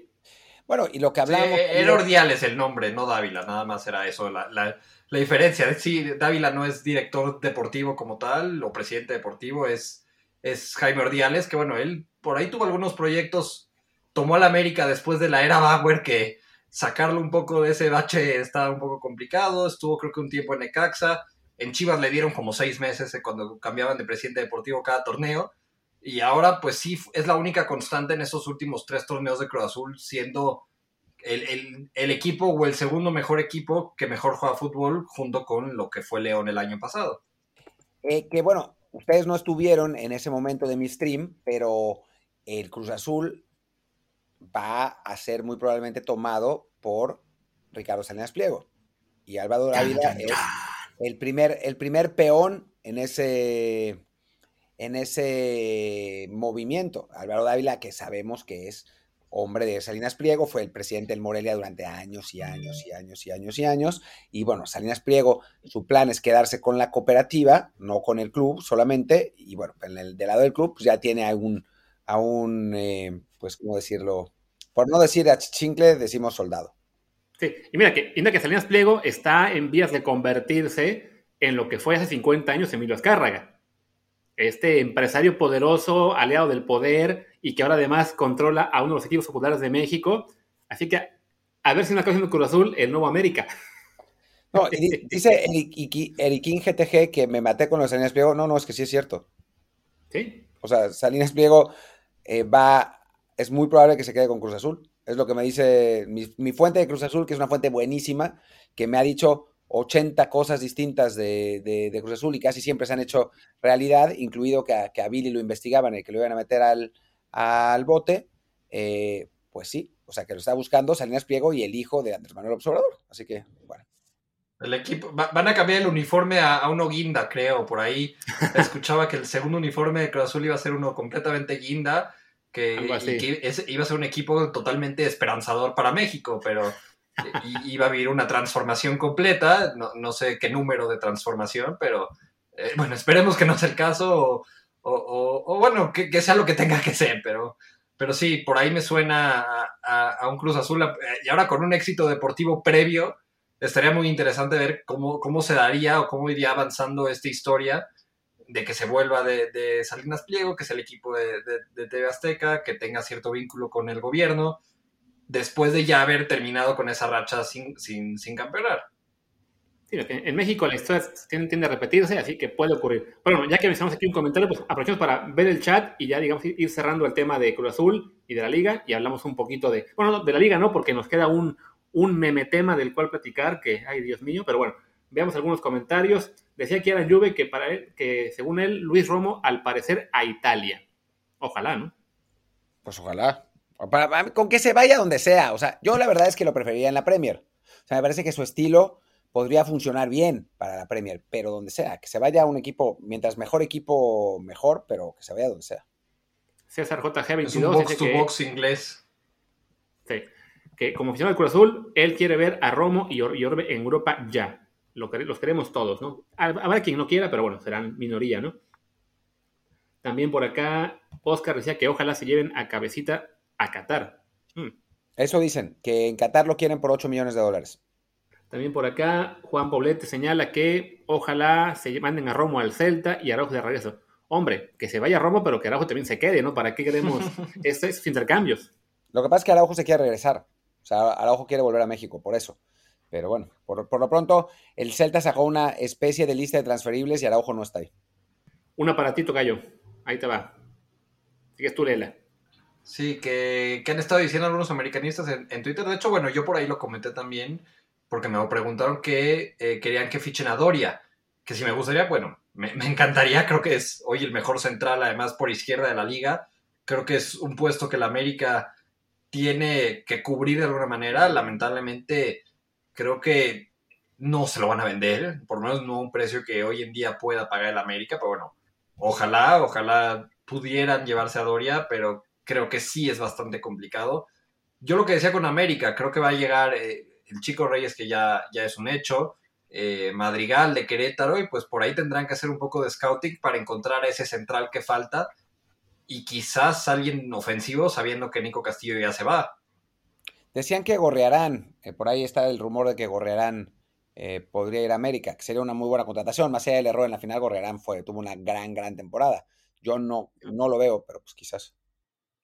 Bueno, y lo que hablamos... era Ordiales el nombre, no Dávila, nada más era eso, la, la, la diferencia. Sí, Dávila no es director deportivo como tal, o presidente deportivo, es, es Jaime Ordiales, que bueno, él por ahí tuvo algunos proyectos, tomó a la América después de la era Bauer, que sacarlo un poco de ese bache estaba un poco complicado, estuvo creo que un tiempo en Necaxa, en Chivas le dieron como seis meses eh, cuando cambiaban de presidente deportivo cada torneo. Y ahora, pues sí, es la única constante en esos últimos tres torneos de Cruz Azul, siendo el, equipo o el segundo mejor equipo que mejor juega fútbol junto con lo que fue León el año pasado. Eh, que bueno, ustedes no estuvieron en ese momento de mi stream, pero el Cruz Azul va a ser muy probablemente tomado por Ricardo Salinas Pliego. Y Álvaro Ávila es el primer, el primer peón en ese, en ese movimiento. Álvaro Dávila, que sabemos que es hombre de Salinas Pliego, fue el presidente del Morelia durante años y años y años y años y años. Y bueno, Salinas Pliego, su plan es quedarse con la cooperativa, no con el club solamente. Y bueno, en el, del lado del club pues ya tiene a un, a un eh, pues, ¿cómo decirlo? Por no decir a Chincle, decimos soldado. Sí, y mira que, mira que Salinas Pliego está en vías de convertirse en lo que fue hace 50 años Emilio Azcárraga. Este empresario poderoso, aliado del poder y que ahora además controla a uno de los equipos populares de México. Así que a ver si no acaba siendo Cruz Azul el nuevo América. No, dice Eriquín GTG que me maté con los Salinas Pliego. No, no, es que sí es cierto. Sí. O sea, Salinas Pliego eh, va, es muy probable que se quede con Cruz Azul. Es lo que me dice mi, fuente de Cruz Azul, que es una fuente buenísima, que me ha dicho 80 cosas distintas de, Cruz Azul y casi siempre se han hecho realidad, incluido que a, que Billy lo investigaban y que lo iban a meter al, al bote. Eh, pues sí, o sea que lo está buscando Salinas Pliego y el hijo de Andrés Manuel Observador. Así que, bueno. El equipo, van a cambiar el uniforme a, a, uno guinda, creo. Por ahí <laughs> escuchaba que el segundo uniforme de Cruz Azul iba a ser uno completamente guinda que, iba a ser un equipo totalmente esperanzador para México, pero iba a vivir una transformación completa, no, sé qué número de transformación, pero eh, bueno, esperemos que no sea el caso, o, bueno, que, sea lo que tenga que ser, pero, pero sí, por ahí me suena a, un Cruz Azul, eh, y ahora con un éxito deportivo previo, estaría muy interesante ver cómo, cómo se daría o cómo iría avanzando esta historia de que se vuelva de, Salinas Pliego, que es el equipo de, de, TV Azteca, que tenga cierto vínculo con el gobierno, después de ya haber terminado con esa racha sin, sin, sin campeonar. Sí, en México la historia tiende, a repetirse, así que puede ocurrir. Bueno, ya que mencionamos aquí un comentario, pues aprovechemos para ver el chat y ya, digamos, ir cerrando el tema de Cruz Azul y de la Liga y hablamos un poquito de, bueno, de la Liga no, porque nos queda un, un meme tema del cual platicar, que, ay Dios mío, pero bueno, veamos algunos comentarios. Decía que era Juve que, para él, que según él, Luis Romo al parecer a Italia. Ojalá, ¿no? Pues ojalá. con que se vaya donde sea. O sea, yo la verdad es que lo preferiría en la Premier. O sea, me parece que su estilo podría funcionar bien para la Premier, pero donde sea, que se vaya a un equipo, mientras mejor equipo, mejor, pero que se vaya donde sea. César JG22. Es un box to box inglés. Sí. Que como aficionado del Cruz Azul, él quiere ver a Romo y Orbe en Europa ya los queremos todos, ¿no? Habrá quien no quiera, pero bueno, serán minoría, ¿no? También por acá, Oscar decía que ojalá se lleven a cabecita a Qatar. Hmm. Eso dicen, que en Qatar lo quieren por 8 millones de dólares. También por acá, Juan Poblete señala que ojalá se manden a Romo al Celta y Araujo de regreso. Hombre, que se vaya a Romo, pero que Araujo también se quede, ¿no? ¿Para qué queremos <laughs> estos intercambios? Lo que pasa es que Araujo se quiere regresar. O sea, Araujo quiere volver a México, por eso. Pero bueno, por, lo pronto, el Celta sacó una especie de lista de transferibles y Araujo no está ahí. Un aparatito, Gallo. Ahí te va. Sigues tú, Lela. Sí, que, han estado diciendo algunos americanistas en, Twitter. De hecho, bueno, yo por ahí lo comenté también, porque me preguntaron que eh, querían que fichen a Doria. Que si me gustaría, bueno, me, me, encantaría. Creo que es hoy el mejor central, además por izquierda de la liga. Creo que es un puesto que la América tiene que cubrir de alguna manera. Lamentablemente creo que no se lo van a vender, por lo menos no a un precio que hoy en día pueda pagar el América, pero bueno, ojalá, ojalá pudieran llevarse a Doria, pero creo que sí es bastante complicado. Yo lo que decía con América, creo que va a llegar eh, el Chico Reyes, que ya, ya es un hecho, eh, Madrigal de Querétaro, y pues por ahí tendrán que hacer un poco de scouting para encontrar ese central que falta y quizás alguien ofensivo sabiendo que Nico Castillo ya se va. Decían que Gorrearán, eh, por ahí está el rumor de que Gorrearán eh, podría ir a América, que sería una muy buena contratación. Más allá del error en la final, Gorrearán fue, tuvo una gran, gran temporada. Yo no, no lo veo, pero pues quizás.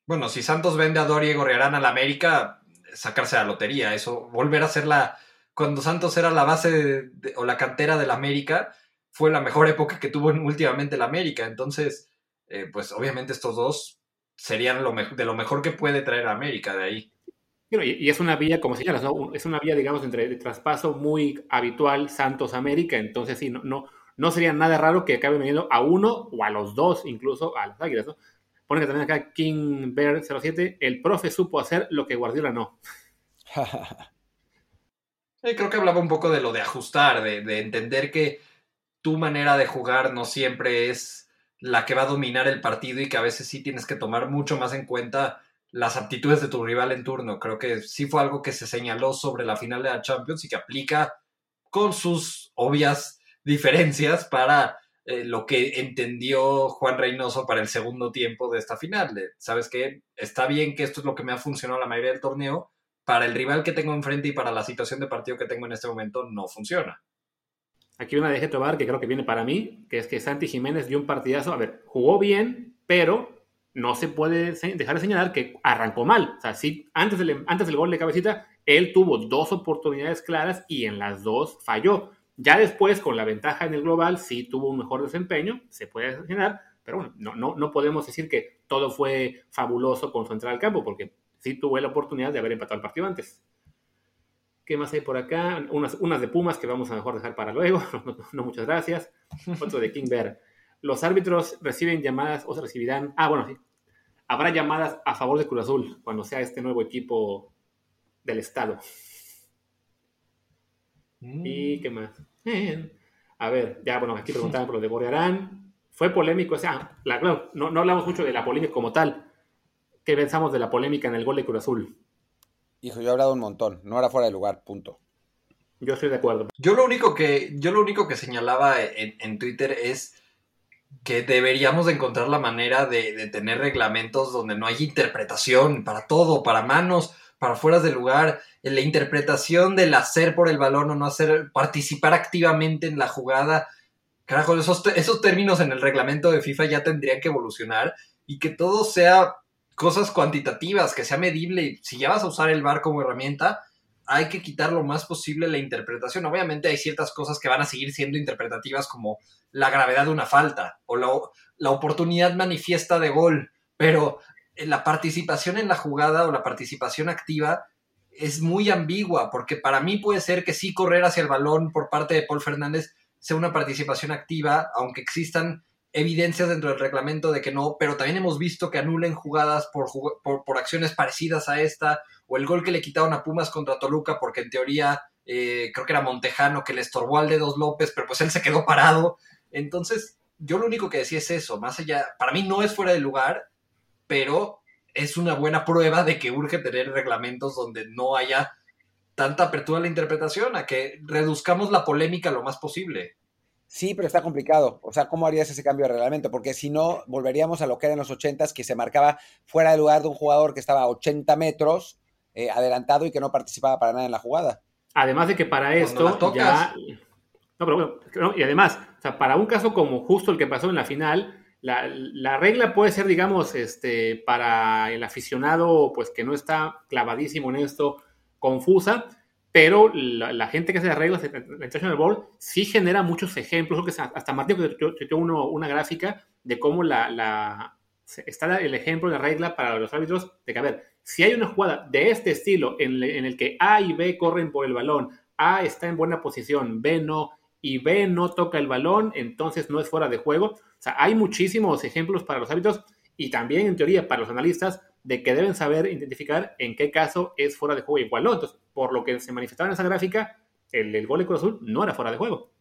Bueno, si Santos vende a Doria y Gorrearán a la América, sacarse la lotería, eso, volver a ser la... Cuando Santos era la base o la cantera de la América, fue la mejor época que tuvo últimamente la América. Entonces, eh, pues obviamente estos dos serían de lo mejor que puede traer a América de ahí. Y, es una vía, como señalas, ¿no? es una vía, digamos, entre de traspaso muy habitual Santos-América, entonces sí, no, no, no sería nada raro que acabe viniendo a uno o a los dos, incluso a las Águilas, ¿no? Pone que también acá King Bear 07, el profe supo hacer lo que Guardiola no. <laughs> creo que hablaba un poco de lo de ajustar, de entender que tu manera de jugar no siempre es la que va a dominar el partido y que a veces sí tienes que tomar mucho más en cuenta las aptitudes de tu rival en turno. Creo que sí fue algo que se señaló sobre la final de la Champions y que aplica con sus obvias diferencias para eh, lo que entendió Juan Reynoso para el segundo tiempo de esta final. Sabes que está bien que esto es lo que me ha funcionado la mayoría del torneo, para el rival que tengo enfrente y para la situación de partido que tengo en este momento no funciona. Aquí una de Tobar que creo que viene para mí, que es que Santi Jiménez dio un partidazo. A ver, jugó bien, pero no se puede dejar de señalar que arrancó mal. O sea, sí, antes del, antes del gol de cabecita, él tuvo dos oportunidades claras y en las dos falló. Ya después, con la ventaja en el global, sí tuvo un mejor desempeño, se puede señalar, pero bueno, no, no, no podemos decir que todo fue fabuloso con su entrada al campo, porque sí tuvo la oportunidad de haber empatado el partido antes. ¿Qué más hay por acá? Unas, unas de Pumas que vamos a mejor dejar para luego. <laughs> No, muchas gracias. Otro de King Bear. Los árbitros reciben llamadas o se recibirán. Ah, bueno, sí. Habrá llamadas a favor de Cruz Azul cuando sea este nuevo equipo del Estado. Mm. ¿Y qué más? A ver, ya, bueno, aquí preguntaban por lo de Gorriarán. Fue polémico, o sea, la, no, no hablamos mucho de la polémica como tal. ¿Qué pensamos de la polémica en el gol de Cruz Azul? Hijo, yo he hablado un montón, no era fuera de lugar, punto. Yo estoy de acuerdo. Yo lo único que, yo lo único que señalaba en, Twitter es que deberíamos de encontrar la manera de, tener reglamentos donde no hay interpretación para todo, para manos, para fuera de lugar, la interpretación del hacer por el balón o no hacer, participar activamente en la jugada. Carajo, esos, esos términos en el reglamento de FIFA ya tendrían que evolucionar y que todo sea cosas cuantitativas, que sea medible. Si ya vas a usar el VAR como herramienta, hay que quitar lo más posible la interpretación. Obviamente hay ciertas cosas que van a seguir siendo interpretativas como la gravedad de una falta o la, oportunidad manifiesta de gol, pero la participación en la jugada o la participación activa es muy ambigua, porque para mí puede ser que sí correr hacia el balón por parte de Paul Fernández sea una participación activa, aunque existan evidencias dentro del reglamento de que no, pero también hemos visto que anulen jugadas por, por, acciones parecidas a esta, o el gol que le quitaron a Pumas contra Toluca, porque en teoría eh, creo que era Montejano que le estorbó al dedos López, pero pues él se quedó parado. Entonces, yo lo único que decía es eso, más allá, para mí no es fuera de lugar, pero es una buena prueba de que urge tener reglamentos donde no haya tanta apertura a la interpretación, a que reduzcamos la polémica lo más posible. Sí, pero está complicado. O sea, ¿cómo harías ese cambio de reglamento? Porque si no, volveríamos a lo que era en los 80 que se marcaba fuera de lugar de un jugador que estaba a 80 metros eh, adelantado y que no participaba para nada en la jugada. Además de que para esto ya... No, pero bueno, y además, o sea, para un caso como justo el que pasó en la final, la, la, regla puede ser, digamos, este, para el aficionado, pues que no está clavadísimo en esto, confusa, pero la, gente que hace las reglas en la International Board sí genera muchos ejemplos. que hasta Martín dio una gráfica de cómo la, está el ejemplo de regla para los árbitros de que, a ver, si hay una jugada de este estilo en, en, el que A y B corren por el balón, A está en buena posición, B no, y B no toca el balón, entonces no es fuera de juego. O sea, hay muchísimos ejemplos para los árbitros y también en teoría para los analistas de que deben saber identificar en qué caso es fuera de juego igual no. Entonces, por lo que se manifestaba en esa gráfica, el, gol de Cruz Azul no era fuera de juego.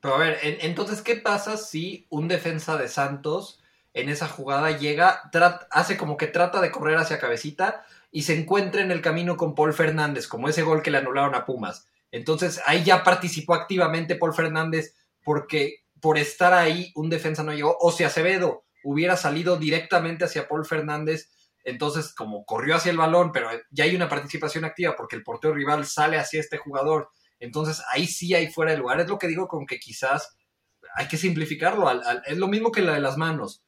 Pero a ver, entonces, ¿qué pasa si un defensa de Santos en esa jugada llega, hace como que trata de correr hacia cabecita y se encuentra en el camino con Paul Fernández, como ese gol que le anularon a Pumas. Entonces ahí ya participó activamente Paul Fernández porque por estar ahí un defensa no llegó. O si Acevedo hubiera salido directamente hacia Paul Fernández, entonces como corrió hacia el balón, pero ya hay una participación activa porque el portero rival sale hacia este jugador. Entonces ahí sí hay fuera de lugar. Es lo que digo con que quizás hay que simplificarlo. es lo mismo que la de las manos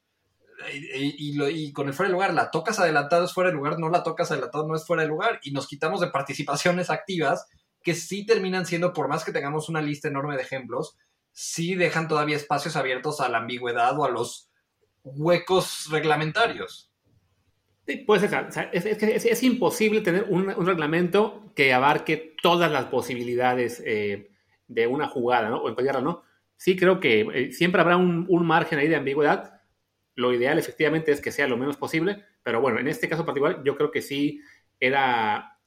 y, con el fuera de lugar, la tocas adelantado es fuera de lugar, no la tocas adelantado no es fuera de lugar, y nos quitamos de participaciones activas que sí terminan siendo, por más que tengamos una lista enorme de ejemplos, sí dejan todavía espacios abiertos a la ambigüedad o a los huecos reglamentarios. Sí, puede ser. es, imposible tener un, reglamento que abarque todas las posibilidades eh, de una jugada, ¿no? O en ¿no? Sí creo que eh, siempre habrá un margen ahí de ambigüedad, lo ideal efectivamente es que sea lo menos posible, pero bueno, en este caso particular yo creo que sí era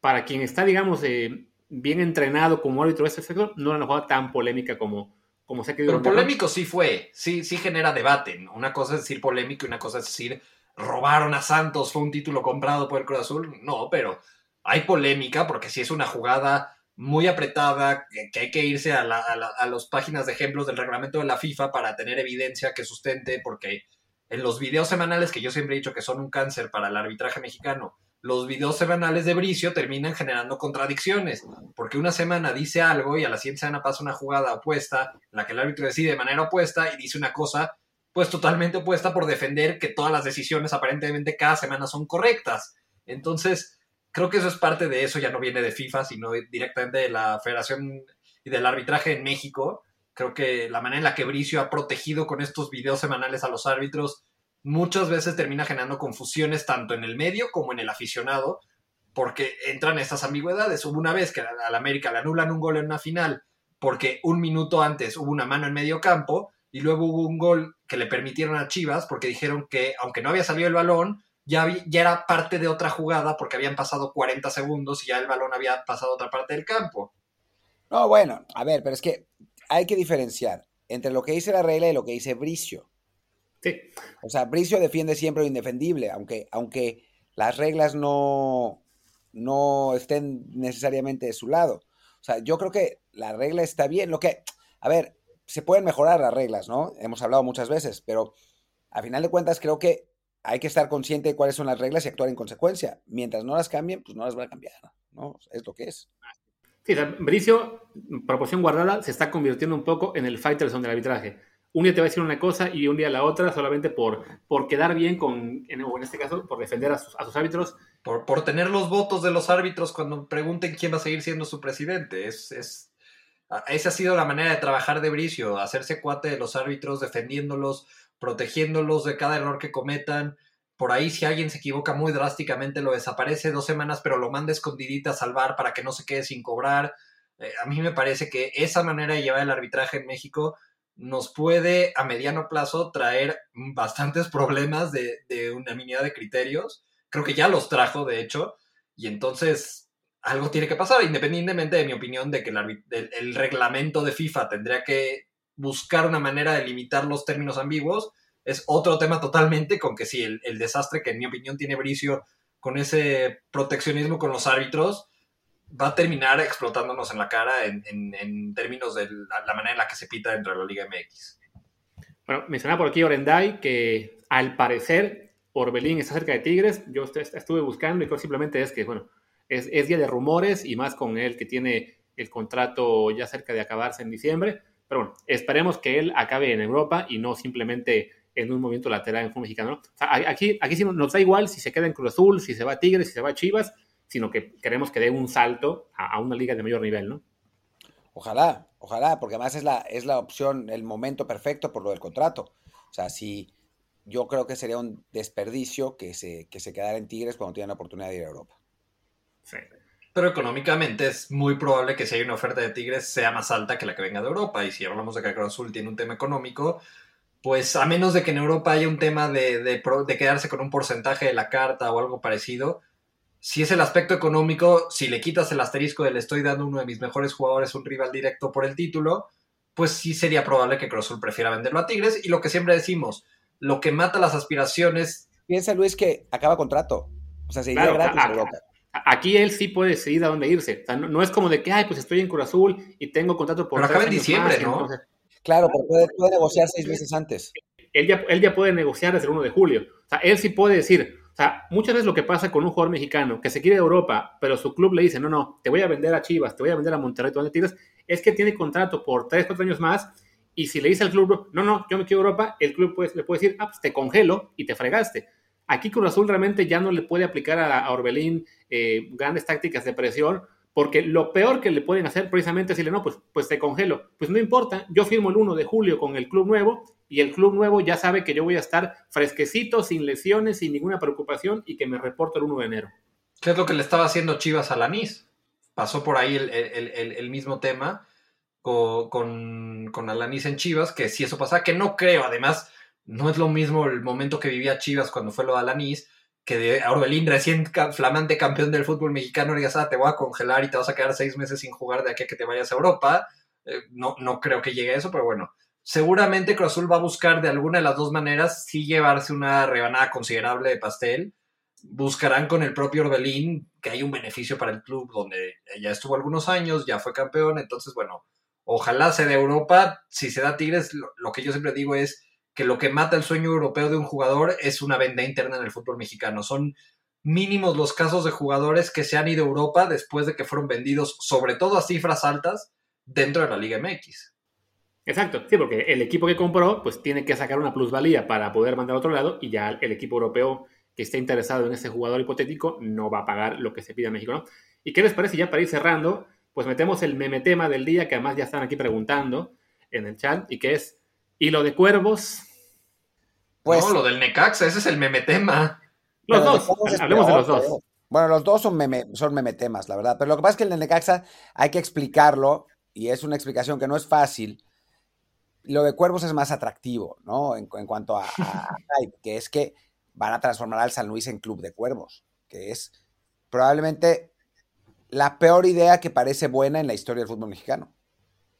para quien está, digamos, eh, bien entrenado como árbitro de este sector, no era una jugada tan polémica como, como se ha querido. Pero polémico sí fue, sí, sí genera debate. Una cosa es decir polémico y una cosa es decir robaron a Santos, fue un título comprado por el Cruz Azul. No, pero hay polémica porque si es una jugada muy apretada, que, hay que irse a, las páginas de ejemplos del reglamento de la FIFA para tener evidencia que sustente, porque en los videos semanales, que yo siempre he dicho que son un cáncer para el arbitraje mexicano, los videos semanales de Bricio terminan generando contradicciones, porque una semana dice algo y a la siguiente semana pasa una jugada opuesta, en la que el árbitro decide de manera opuesta y dice una cosa pues totalmente opuesta por defender que todas las decisiones aparentemente cada semana son correctas. Entonces, creo que eso es parte de eso, ya no viene de FIFA, sino directamente de la Federación y del arbitraje en México. Creo que la manera en la que Bricio ha protegido con estos videos semanales a los árbitros muchas veces termina generando confusiones tanto en el medio como en el aficionado, porque entran estas ambigüedades. Hubo una vez que al América le anulan un gol en una final porque un minuto antes hubo una mano en medio campo y luego hubo un gol que le permitieron a Chivas porque dijeron que aunque no había salido el balón, ya, era parte de otra jugada porque habían pasado 40 segundos y ya el balón había pasado a otra parte del campo. No, bueno, a ver, pero es que hay que diferenciar entre lo que dice la regla y lo que dice Bricio. Sí. O sea, Bricio defiende siempre lo indefendible, aunque, aunque las reglas no, no estén necesariamente de su lado. O sea, yo creo que la regla está bien. Lo que, a ver, se pueden mejorar las reglas, ¿no? Hemos hablado muchas veces, pero a final de cuentas creo que hay que estar consciente de cuáles son las reglas y actuar en consecuencia. Mientras no las cambien, pues no las van a cambiar, ¿no? Es lo que es. Sí, Bricio, proporción guardada, se está convirtiendo un poco en el Fighterson del arbitraje. Un día te va a decir una cosa y un día la otra solamente por, por quedar bien con, en, en este caso, por defender a sus, a sus árbitros. Por, por, tener los votos de los árbitros cuando pregunten quién va a seguir siendo su presidente. Es, es, esa ha sido la manera de trabajar de Bricio, hacerse cuate de los árbitros, defendiéndolos, protegiéndolos de cada error que cometan. Por ahí, si alguien se equivoca muy drásticamente, lo desaparece dos semanas, pero lo manda escondidita a salvar para que no se quede sin cobrar. Eh, a mí me parece que esa manera de llevar el arbitraje en México nos puede a mediano plazo traer bastantes problemas de, de unanimidad de criterios. Creo que ya los trajo, de hecho, y entonces algo tiene que pasar, independientemente de mi opinión de que el reglamento de FIFA tendría que buscar una manera de limitar los términos ambiguos es otro tema totalmente con que sí, el, desastre que en mi opinión tiene Bricio con ese proteccionismo con los árbitros va a terminar explotándonos en la cara en, términos de la, manera en la que se pita dentro de la Liga MX. Bueno, mencionaba por aquí Orenday que al parecer Orbelín está cerca de Tigres. Yo estuve buscando y creo simplemente es que, bueno, es, es día de rumores y más con él que tiene el contrato ya cerca de acabarse en diciembre. Pero bueno, esperemos que él acabe en Europa y no simplemente en un movimiento lateral en fútbol mexicano. aquí, aquí sí nos da igual si se queda en Cruz Azul, si se va a Tigres, si se va a Chivas, sino que queremos que dé un salto a, una liga de mayor nivel, ¿no? Ojalá, ojalá, porque además es la, es la opción, el momento perfecto por lo del contrato. O sea, si yo creo que sería un desperdicio que se, que se quedara en Tigres cuando tiene la oportunidad de ir a Europa. Sí. Pero económicamente es muy probable que si hay una oferta de Tigres sea más alta que la que venga de Europa. Y si hablamos de que Cruz Azul tiene un tema económico, pues a menos de que en Europa haya un tema de, de, quedarse con un porcentaje de la carta o algo parecido, si es el aspecto económico, si le quitas el asterisco de le estoy dando uno de mis mejores jugadores un rival directo por el título, pues sí sería probable que Cruz Azul prefiera venderlo a Tigres. Y lo que siempre decimos, lo que mata las aspiraciones. Piensa, Luis, que acaba contrato. O sea, se iría gratis a Europa. Aquí él sí puede decidir a dónde irse. O sea, no, es como de que, ay, pues estoy en Cruz Azul y tengo contrato por. Pero acaba en diciembre, ¿no? claro, pero puede, puede, negociar seis meses antes. Él ya, él ya puede negociar desde el 1 de julio. O sea, él sí puede decir. O sea, muchas veces lo que pasa con un jugador mexicano que se quiere de Europa, pero su club le dice, no, no, te voy a vender a Chivas, te voy a vender a Monterrey, ¿dónde tienes? Es que tiene contrato por 3, 4 años más y si le dice al club, no, no, yo me quiero a Europa, el club le puede decir, ah, pues te congelo y te fregaste. Aquí Cruz Azul realmente ya no le puede aplicar a, Orbelín eh, grandes tácticas de presión, porque lo peor que le pueden hacer precisamente es decirle, no, pues, pues te congelo. Pues no importa, yo firmo el 1 de julio con el club nuevo y el club nuevo ya sabe que yo voy a estar fresquecito, sin lesiones, sin ninguna preocupación y que me reporto el 1 de enero. ¿Qué es lo que le estaba haciendo Chivas a Lanís? Pasó por ahí el, mismo tema con, con, con Alanis en Chivas, que si eso pasa, que no creo, además no es lo mismo el momento que vivía Chivas cuando fue lo de Alanis, que de Orbelín, recién flamante campeón del fútbol mexicano, digas, ah, te voy a congelar y te vas a quedar seis meses sin jugar de aquí a que te vayas a Europa. Eh, no, no creo que llegue a eso, pero bueno. Seguramente Cruz va a buscar de alguna de las dos maneras sí llevarse una rebanada considerable de pastel. Buscarán con el propio Orbelín que hay un beneficio para el club donde ya estuvo algunos años, ya fue campeón, entonces bueno, ojalá sea de Europa. Si se da Tigres, lo que yo siempre digo es, que lo que mata el sueño europeo de un jugador es una venda interna en el fútbol mexicano. Son mínimos los casos de jugadores que se han ido a Europa después de que fueron vendidos, sobre todo a cifras altas, dentro de la Liga MX. Exacto, sí, porque el equipo que compró, pues tiene que sacar una plusvalía para poder mandar a otro lado y ya el equipo europeo que esté interesado en ese jugador hipotético no va a pagar lo que se pide a México, ¿no? ¿Y qué les parece ya para ir cerrando? Pues metemos el meme tema del día que además ya están aquí preguntando en el chat y que es ¿Y lo de Cuervos? Pues, no, lo del Necaxa, ese es el memetema. Los dos, hablemos de los dos. Bueno, los dos son, meme, son memetemas, la verdad. Pero lo que pasa es que el de Necaxa hay que explicarlo y es una explicación que no es fácil. Lo de Cuervos es más atractivo, ¿no? En, cuanto a, a, <laughs> que es que van a transformar al San Luis en Club de Cuervos, que es probablemente la peor idea que parece buena en la historia del fútbol mexicano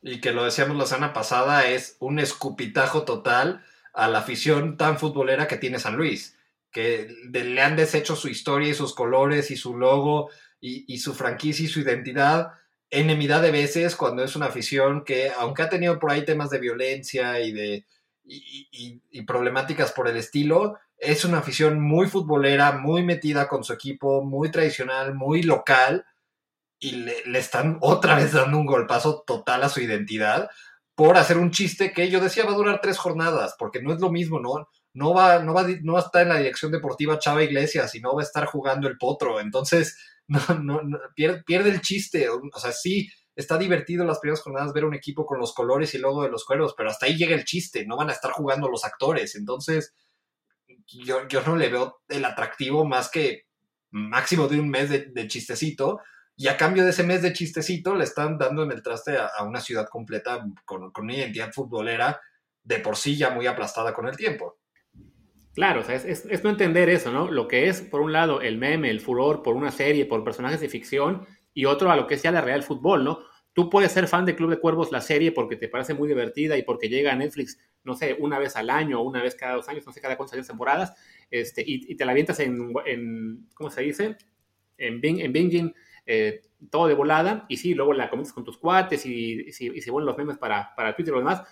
y que lo decíamos la semana pasada, es un escupitajo total a la afición tan futbolera que tiene San Luis, que le han deshecho su historia y sus colores y su logo y, su franquicia y su identidad enemidad de veces cuando es una afición que, aunque ha tenido por ahí temas de violencia y de y, problemáticas por el estilo, es una afición muy futbolera, muy metida con su equipo, muy tradicional, muy local y le, están otra vez dando un golpazo total a su identidad por hacer un chiste que yo decía va a durar tres jornadas, porque no es lo mismo, ¿no? No va, no va, no va a estar en la dirección deportiva Chava Iglesias y no va a estar jugando el potro. Entonces, <laughs> no, no, pierde, pierde, el chiste. O sea, sí, está divertido las primeras jornadas ver un equipo con los colores y logo de los cuervos, pero hasta ahí llega el chiste, no van a estar jugando los actores. Entonces, yo, yo no le veo el atractivo más que máximo de un mes de chistecito y a cambio de ese mes de chistecito le están dando en el traste a, una ciudad completa con, una identidad futbolera de por sí ya muy aplastada con el tiempo. Claro, o sea, es, no entender eso, ¿no? Lo que es, por un lado, el meme, el furor por una serie, por personajes de ficción, y otro a lo que es ya la real fútbol, ¿no? Tú puedes ser fan de Club de Cuervos, la serie, porque te parece muy divertida y porque llega a Netflix, no sé, una vez al año o una vez cada dos años, no sé cada cuántas temporadas, este, y, te la avientas en, en, ¿cómo se dice? En, Bing, en Binging eh, todo de volada, y sí, luego la comentas con tus cuates y, y, se vuelven los memes para, para Twitter y lo demás,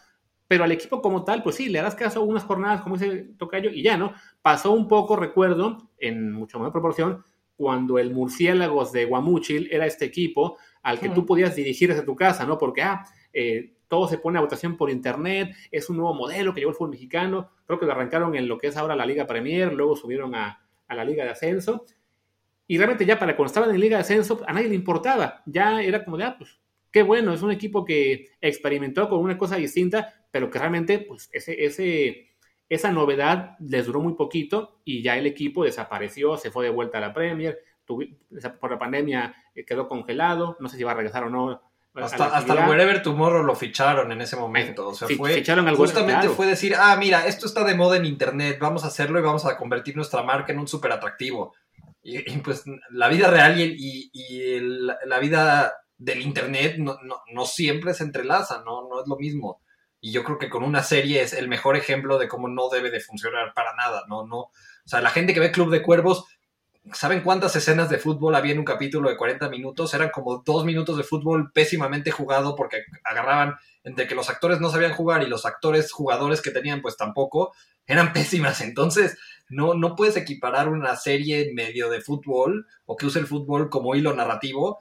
pero al equipo como tal, pues sí, le das caso unas jornadas, como dice Tocayo, y ya, ¿no? Pasó un poco, recuerdo, en mucho menor proporción, cuando el Murciélagos de Guamúchil era este equipo al que tú podías dirigir desde tu casa, ¿no? Porque, ah, eh, todo se pone a votación por internet, es un nuevo modelo que llevó el fútbol mexicano, creo que lo arrancaron en lo que es ahora la Liga Premier, luego subieron a, a la Liga de Ascenso, y realmente ya para cuando estaban en Liga de Ascenso, a nadie le importaba. Ya era como de, ah, pues qué bueno, es un equipo que experimentó con una cosa distinta, pero que realmente, pues ese, ese, esa novedad les duró muy poquito y ya el equipo desapareció, se fue de vuelta a la Premier, por la pandemia eh, quedó congelado, no sé si va a regresar o no. Hasta, hasta el Wherever Tomorrow lo ficharon en ese momento. O sea, fue, ficharon justamente fue decir, ah, mira, esto está de moda en internet, vamos a hacerlo y vamos a convertir nuestra marca en un súper atractivo. Y, pues la vida real y, y, la vida del Internet no, no, no, siempre se entrelaza, ¿no? no es lo mismo. Y yo creo que con una serie es el mejor ejemplo de cómo no debe de funcionar para nada, ¿no? no o sea, la gente que ve Club de Cuervos, ¿saben cuántas escenas de fútbol había en un capítulo de 40 minutos? Eran como dos minutos de fútbol pésimamente jugado porque agarraban entre que los actores no sabían jugar y los actores jugadores que tenían pues tampoco, eran pésimas. <laughs> Entonces, no, no puedes equiparar una serie en medio de fútbol o que use el fútbol como hilo narrativo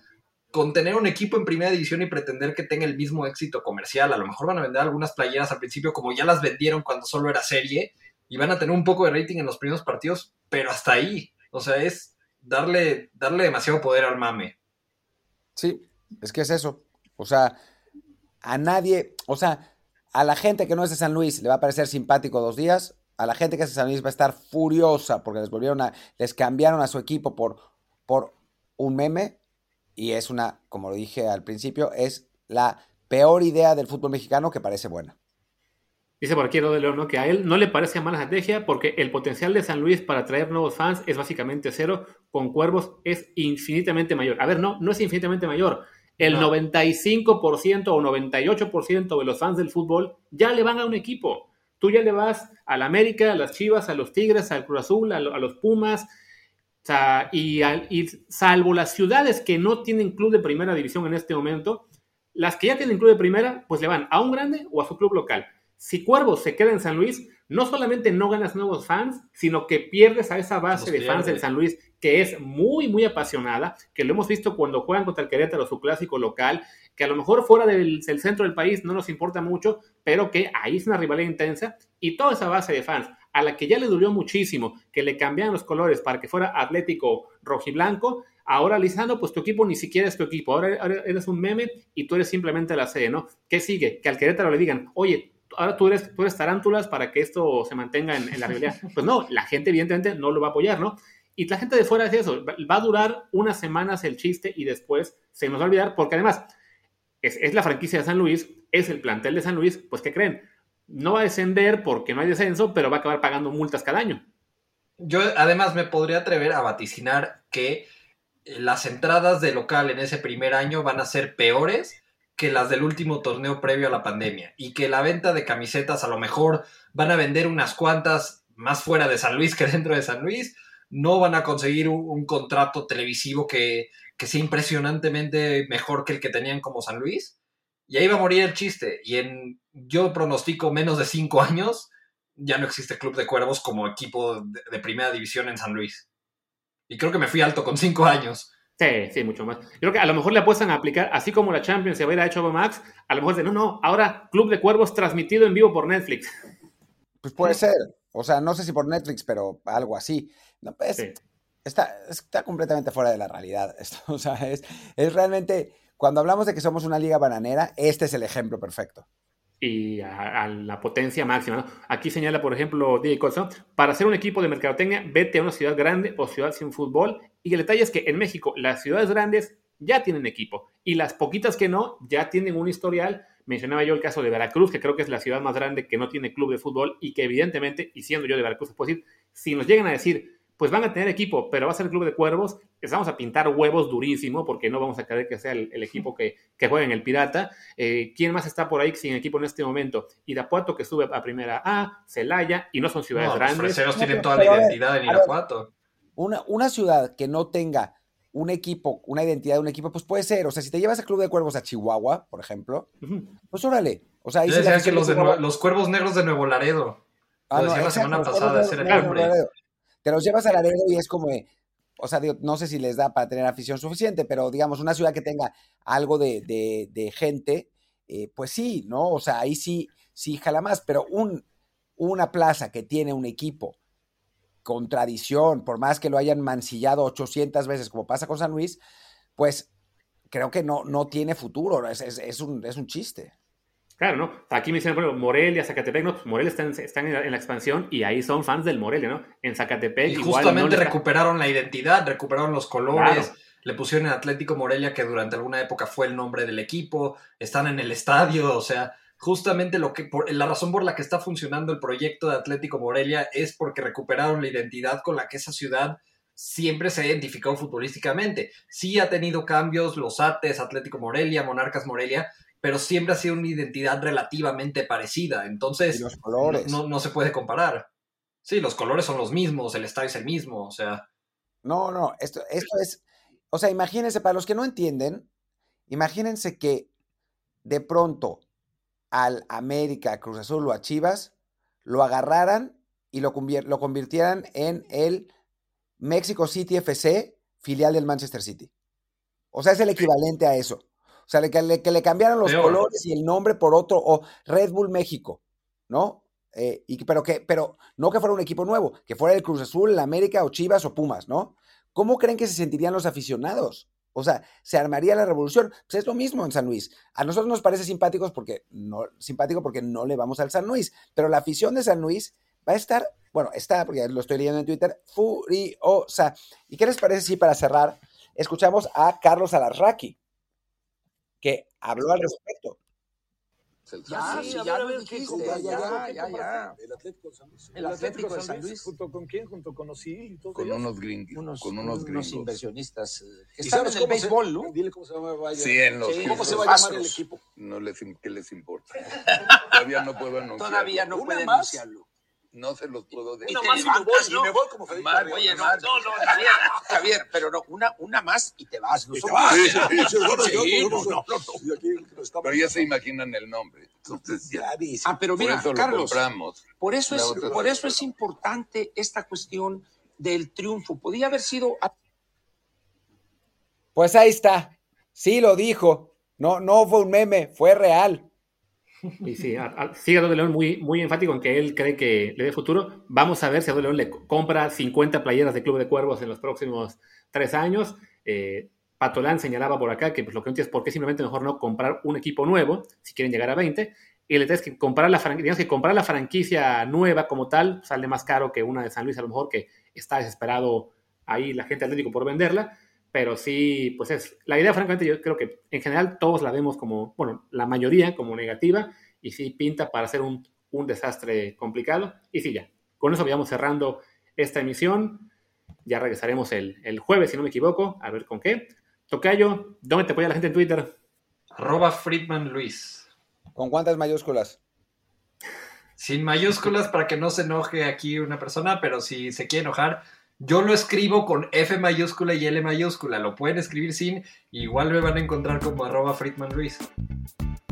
con tener un equipo en primera división y pretender que tenga el mismo éxito comercial. A lo mejor van a vender algunas playeras al principio como ya las vendieron cuando solo era serie y van a tener un poco de rating en los primeros partidos, pero hasta ahí. O sea, es darle, darle demasiado poder al mame. Sí, es que es eso. O sea, a nadie, o sea, a la gente que no es de San Luis le va a parecer simpático dos días, a la gente que es de San Luis va a estar furiosa porque les volvieron a, les cambiaron a su equipo por, por un meme y es una, como lo dije al principio, es la peor idea del fútbol mexicano que parece buena. Dice por aquí de León, que a él no le parece mala estrategia porque el potencial de San Luis para atraer nuevos fans es básicamente cero, con Cuervos es infinitamente mayor. A ver, no, no es infinitamente mayor. El 95% o 98% de los fans del fútbol ya le van a un equipo. Tú ya le vas al América, a las Chivas, a los Tigres, al Cruz Azul, a, los Pumas. y, y, salvo las ciudades que no tienen club de primera división en este momento, las que ya tienen club de primera, pues le van a un grande o a su club local. Si Cuervos se queda en San Luis, no solamente no ganas nuevos fans, sino que pierdes a esa base de fans del San Luis que es muy, muy apasionada, que lo hemos visto cuando juegan contra el Querétaro, su clásico local, que a lo mejor fuera del, centro del país no nos importa mucho, pero que ahí es una rivalidad intensa y toda esa base de fans a la que ya le dolió muchísimo que le cambiaran los colores para que fuera Atlético rojiblanco, ahora Lisandro, pues tu equipo ni siquiera es tu equipo, ahora, eres un meme y tú eres simplemente la sede, ¿no? ¿Qué sigue? Que al Querétaro le digan, oye, ahora tú eres, tú eres tarántulas para que esto se mantenga en, la realidad. Pues no, la gente evidentemente no lo va a apoyar, ¿no? Y la gente de fuera dice eso, va a durar unas semanas el chiste y después se nos va a olvidar, porque además es, la franquicia de San Luis, es el plantel de San Luis, pues ¿qué creen? No va a descender porque no hay descenso, pero va a acabar pagando multas cada año. Yo además me podría atrever a vaticinar que las entradas de local en ese primer año van a ser peores que las del último torneo previo a la pandemia y que la venta de camisetas a lo mejor van a vender unas cuantas más fuera de San Luis que dentro de San Luis, no van a conseguir un, contrato televisivo que, sea impresionantemente mejor que el que tenían como San Luis. Y ahí va a morir el chiste. Y en yo pronostico menos de cinco años, ya no existe Club de Cuervos como equipo de, de primera división en San Luis. Y creo que me fui alto con cinco años. Sí, sí, mucho más. Yo creo que a lo mejor le apuestan a aplicar, así como la Champions se va a ir a HBO Max, a lo mejor dicen, no, no, ahora Club de Cuervos transmitido en vivo por Netflix. Pues puede ser. O sea, no sé si por Netflix, pero algo así. No, pues, está, está completamente fuera de la realidad <laughs> esto. O sea, es, es realmente, cuando hablamos de que somos una liga bananera, este es el ejemplo perfecto y a, la potencia máxima. Aquí señala, por ejemplo, DJ Colson, para hacer un equipo de mercadotecnia, vete a una ciudad grande o ciudad sin fútbol. Y el detalle es que en México las ciudades grandes ya tienen equipo y las poquitas que no ya tienen un historial. Mencionaba yo el caso de Veracruz, que creo que es la ciudad más grande que no tiene club de fútbol y que evidentemente, y siendo yo de Veracruz, puedo decir, si nos llegan a decir, pues van a tener equipo, pero va a ser el club de cuervos, les vamos a pintar huevos durísimo porque no vamos a querer que sea el, equipo que, que, juegue en el Pirata. Eh, ¿Quién más está por ahí sin equipo en este momento? Irapuato que sube a primera A, Celaya, y no son ciudades grandes. Los tienen toda la identidad en Irapuato. una, una ciudad que no tenga un equipo, una identidad de un equipo, pues puede ser. O sea, si te llevas a Club de Cuervos a Chihuahua, por ejemplo, pues órale. O sea, ahí que los, los cuervos negros de Nuevo Laredo. Ah, lo decía la semana pasada, ese era el nombre te los llevas a Laredo y es como, o sea, no sé si les da para tener afición suficiente, pero digamos, una ciudad que tenga algo de, gente, eh, pues sí, ¿no? O sea, ahí sí, sí jala más, pero un, una plaza que tiene un equipo con tradición, por más que lo hayan mancillado 800 veces, como pasa con San Luis, pues creo que no, no tiene futuro, es, un, es un chiste. Claro, ¿no? Aquí me dicen, bueno, Morelia, Zacatepec, no, pues Morelia están, están en, la, expansión y ahí son fans del Morelia, ¿no? En Zacatepec. Y justamente recuperaron la identidad, recuperaron los colores, le pusieron en Atlético Morelia, que durante alguna época fue el nombre del equipo, están en el estadio, o sea, justamente lo que, por, la razón por la que está funcionando el proyecto de Atlético Morelia es porque recuperaron la identidad con la que esa ciudad siempre se ha identificado futbolísticamente. Sí ha tenido cambios, los ATES, Atlético Morelia, Monarcas Morelia, pero siempre ha sido una identidad relativamente parecida. Entonces, los colores. No, no, se puede comparar. Sí, los colores son los mismos, el estadio es el mismo, o sea. No, no, esto, esto es. O sea, imagínense, para los que no entienden, imagínense que de pronto al América, Cruz Azul o a Chivas lo agarraran y lo, lo convirtieran en el Mexico City FC, filial del Manchester City. O sea, es el equivalente a eso. O sea, que le, que le cambiaran los colores y el nombre por otro, o Red Bull México, ¿no? Eh, y, pero, que, pero no que fuera un equipo nuevo, que fuera el Cruz Azul, el América o Chivas o Pumas, ¿no? ¿Cómo creen que se sentirían los aficionados? O sea, se armaría la revolución. Pues es lo mismo en San Luis. A nosotros nos parece simpáticos porque no, simpático porque no le vamos al San Luis, pero la afición de San Luis va a estar, bueno, está, porque lo estoy leyendo en Twitter, furiosa. ¿Y qué les parece si para cerrar escuchamos a Carlos Alarraqui, que habló al respecto? Ya, sí, ya, lo dijiste, ya, ya, ya, ya, El Atlético de San Luis. El Atlético de San Luis. ¿Junto con quién? ¿Junto con Osil y todo Con unos gringos. Unos, con unos, unos inversionistas que están en el béisbol, ¿no? Dile cómo se llama Valle. Sí, en los Sí, ¿Cómo se va a llamar el equipo? No les, ¿Qué les importa? Todavía no puedo <laughs> anunciarlo. Todavía no ¿Una puede más? anunciarlo. No se los puedo decir. Y Una te más y me voy, levantas, y ¿no? me voy como Federico Mar-. Oye, no, no, no, Javier, Javier, pero no, una, una más y te vas. Y no, no, no. Y Pero ya se imaginan el nombre. Entonces ya. Ah, pero Por mira, lo Carlos, compramos. por eso, es, otra- por eso es importante esta cuestión del triunfo. Podía haber sido Pues ahí está. Sí lo dijo. No, no fue un meme, fue real. Y sí, a- a- sigue León muy, muy enfático en que él cree que le dé futuro. Vamos a ver si Adolfo León le co- compra 50 playeras de Club de Cuervos en los próximos tres años. Eh, Patolán señalaba por acá que pues, lo que no es por qué simplemente mejor no comprar un equipo nuevo, si quieren llegar a 20. Y le tienes que comprar la, que comprar la franquicia nueva como tal sale más caro que una de San Luis, a lo mejor que está desesperado ahí la gente atlético por venderla. Pero sí, pues es la idea, francamente, yo creo que en general todos la vemos como, bueno, la mayoría como negativa y sí pinta para ser un, un desastre complicado. Y sí, ya, con eso vayamos cerrando esta emisión. Ya regresaremos el, el jueves, si no me equivoco, a ver con qué. Tocayo, ¿dónde te apoya la gente en Twitter? Arroba Friedman Luis. ¿Con cuántas mayúsculas? Sin mayúsculas para que no se enoje aquí una persona, pero si se quiere enojar, yo lo escribo con F mayúscula y L mayúscula. Lo pueden escribir sin, igual me van a encontrar como arroba Friedman Luis.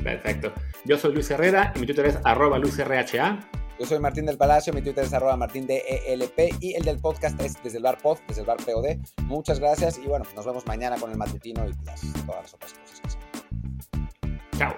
Perfecto. Yo soy Luis Herrera y mi Twitter es arroba luisrha. Yo soy Martín del Palacio, mi Twitter es arroba martín de ELP y el del podcast es desde el bar pod, desde el bar POD. Muchas gracias y bueno, nos vemos mañana con el matutino y las- todas las otras cosas. que se- Chao.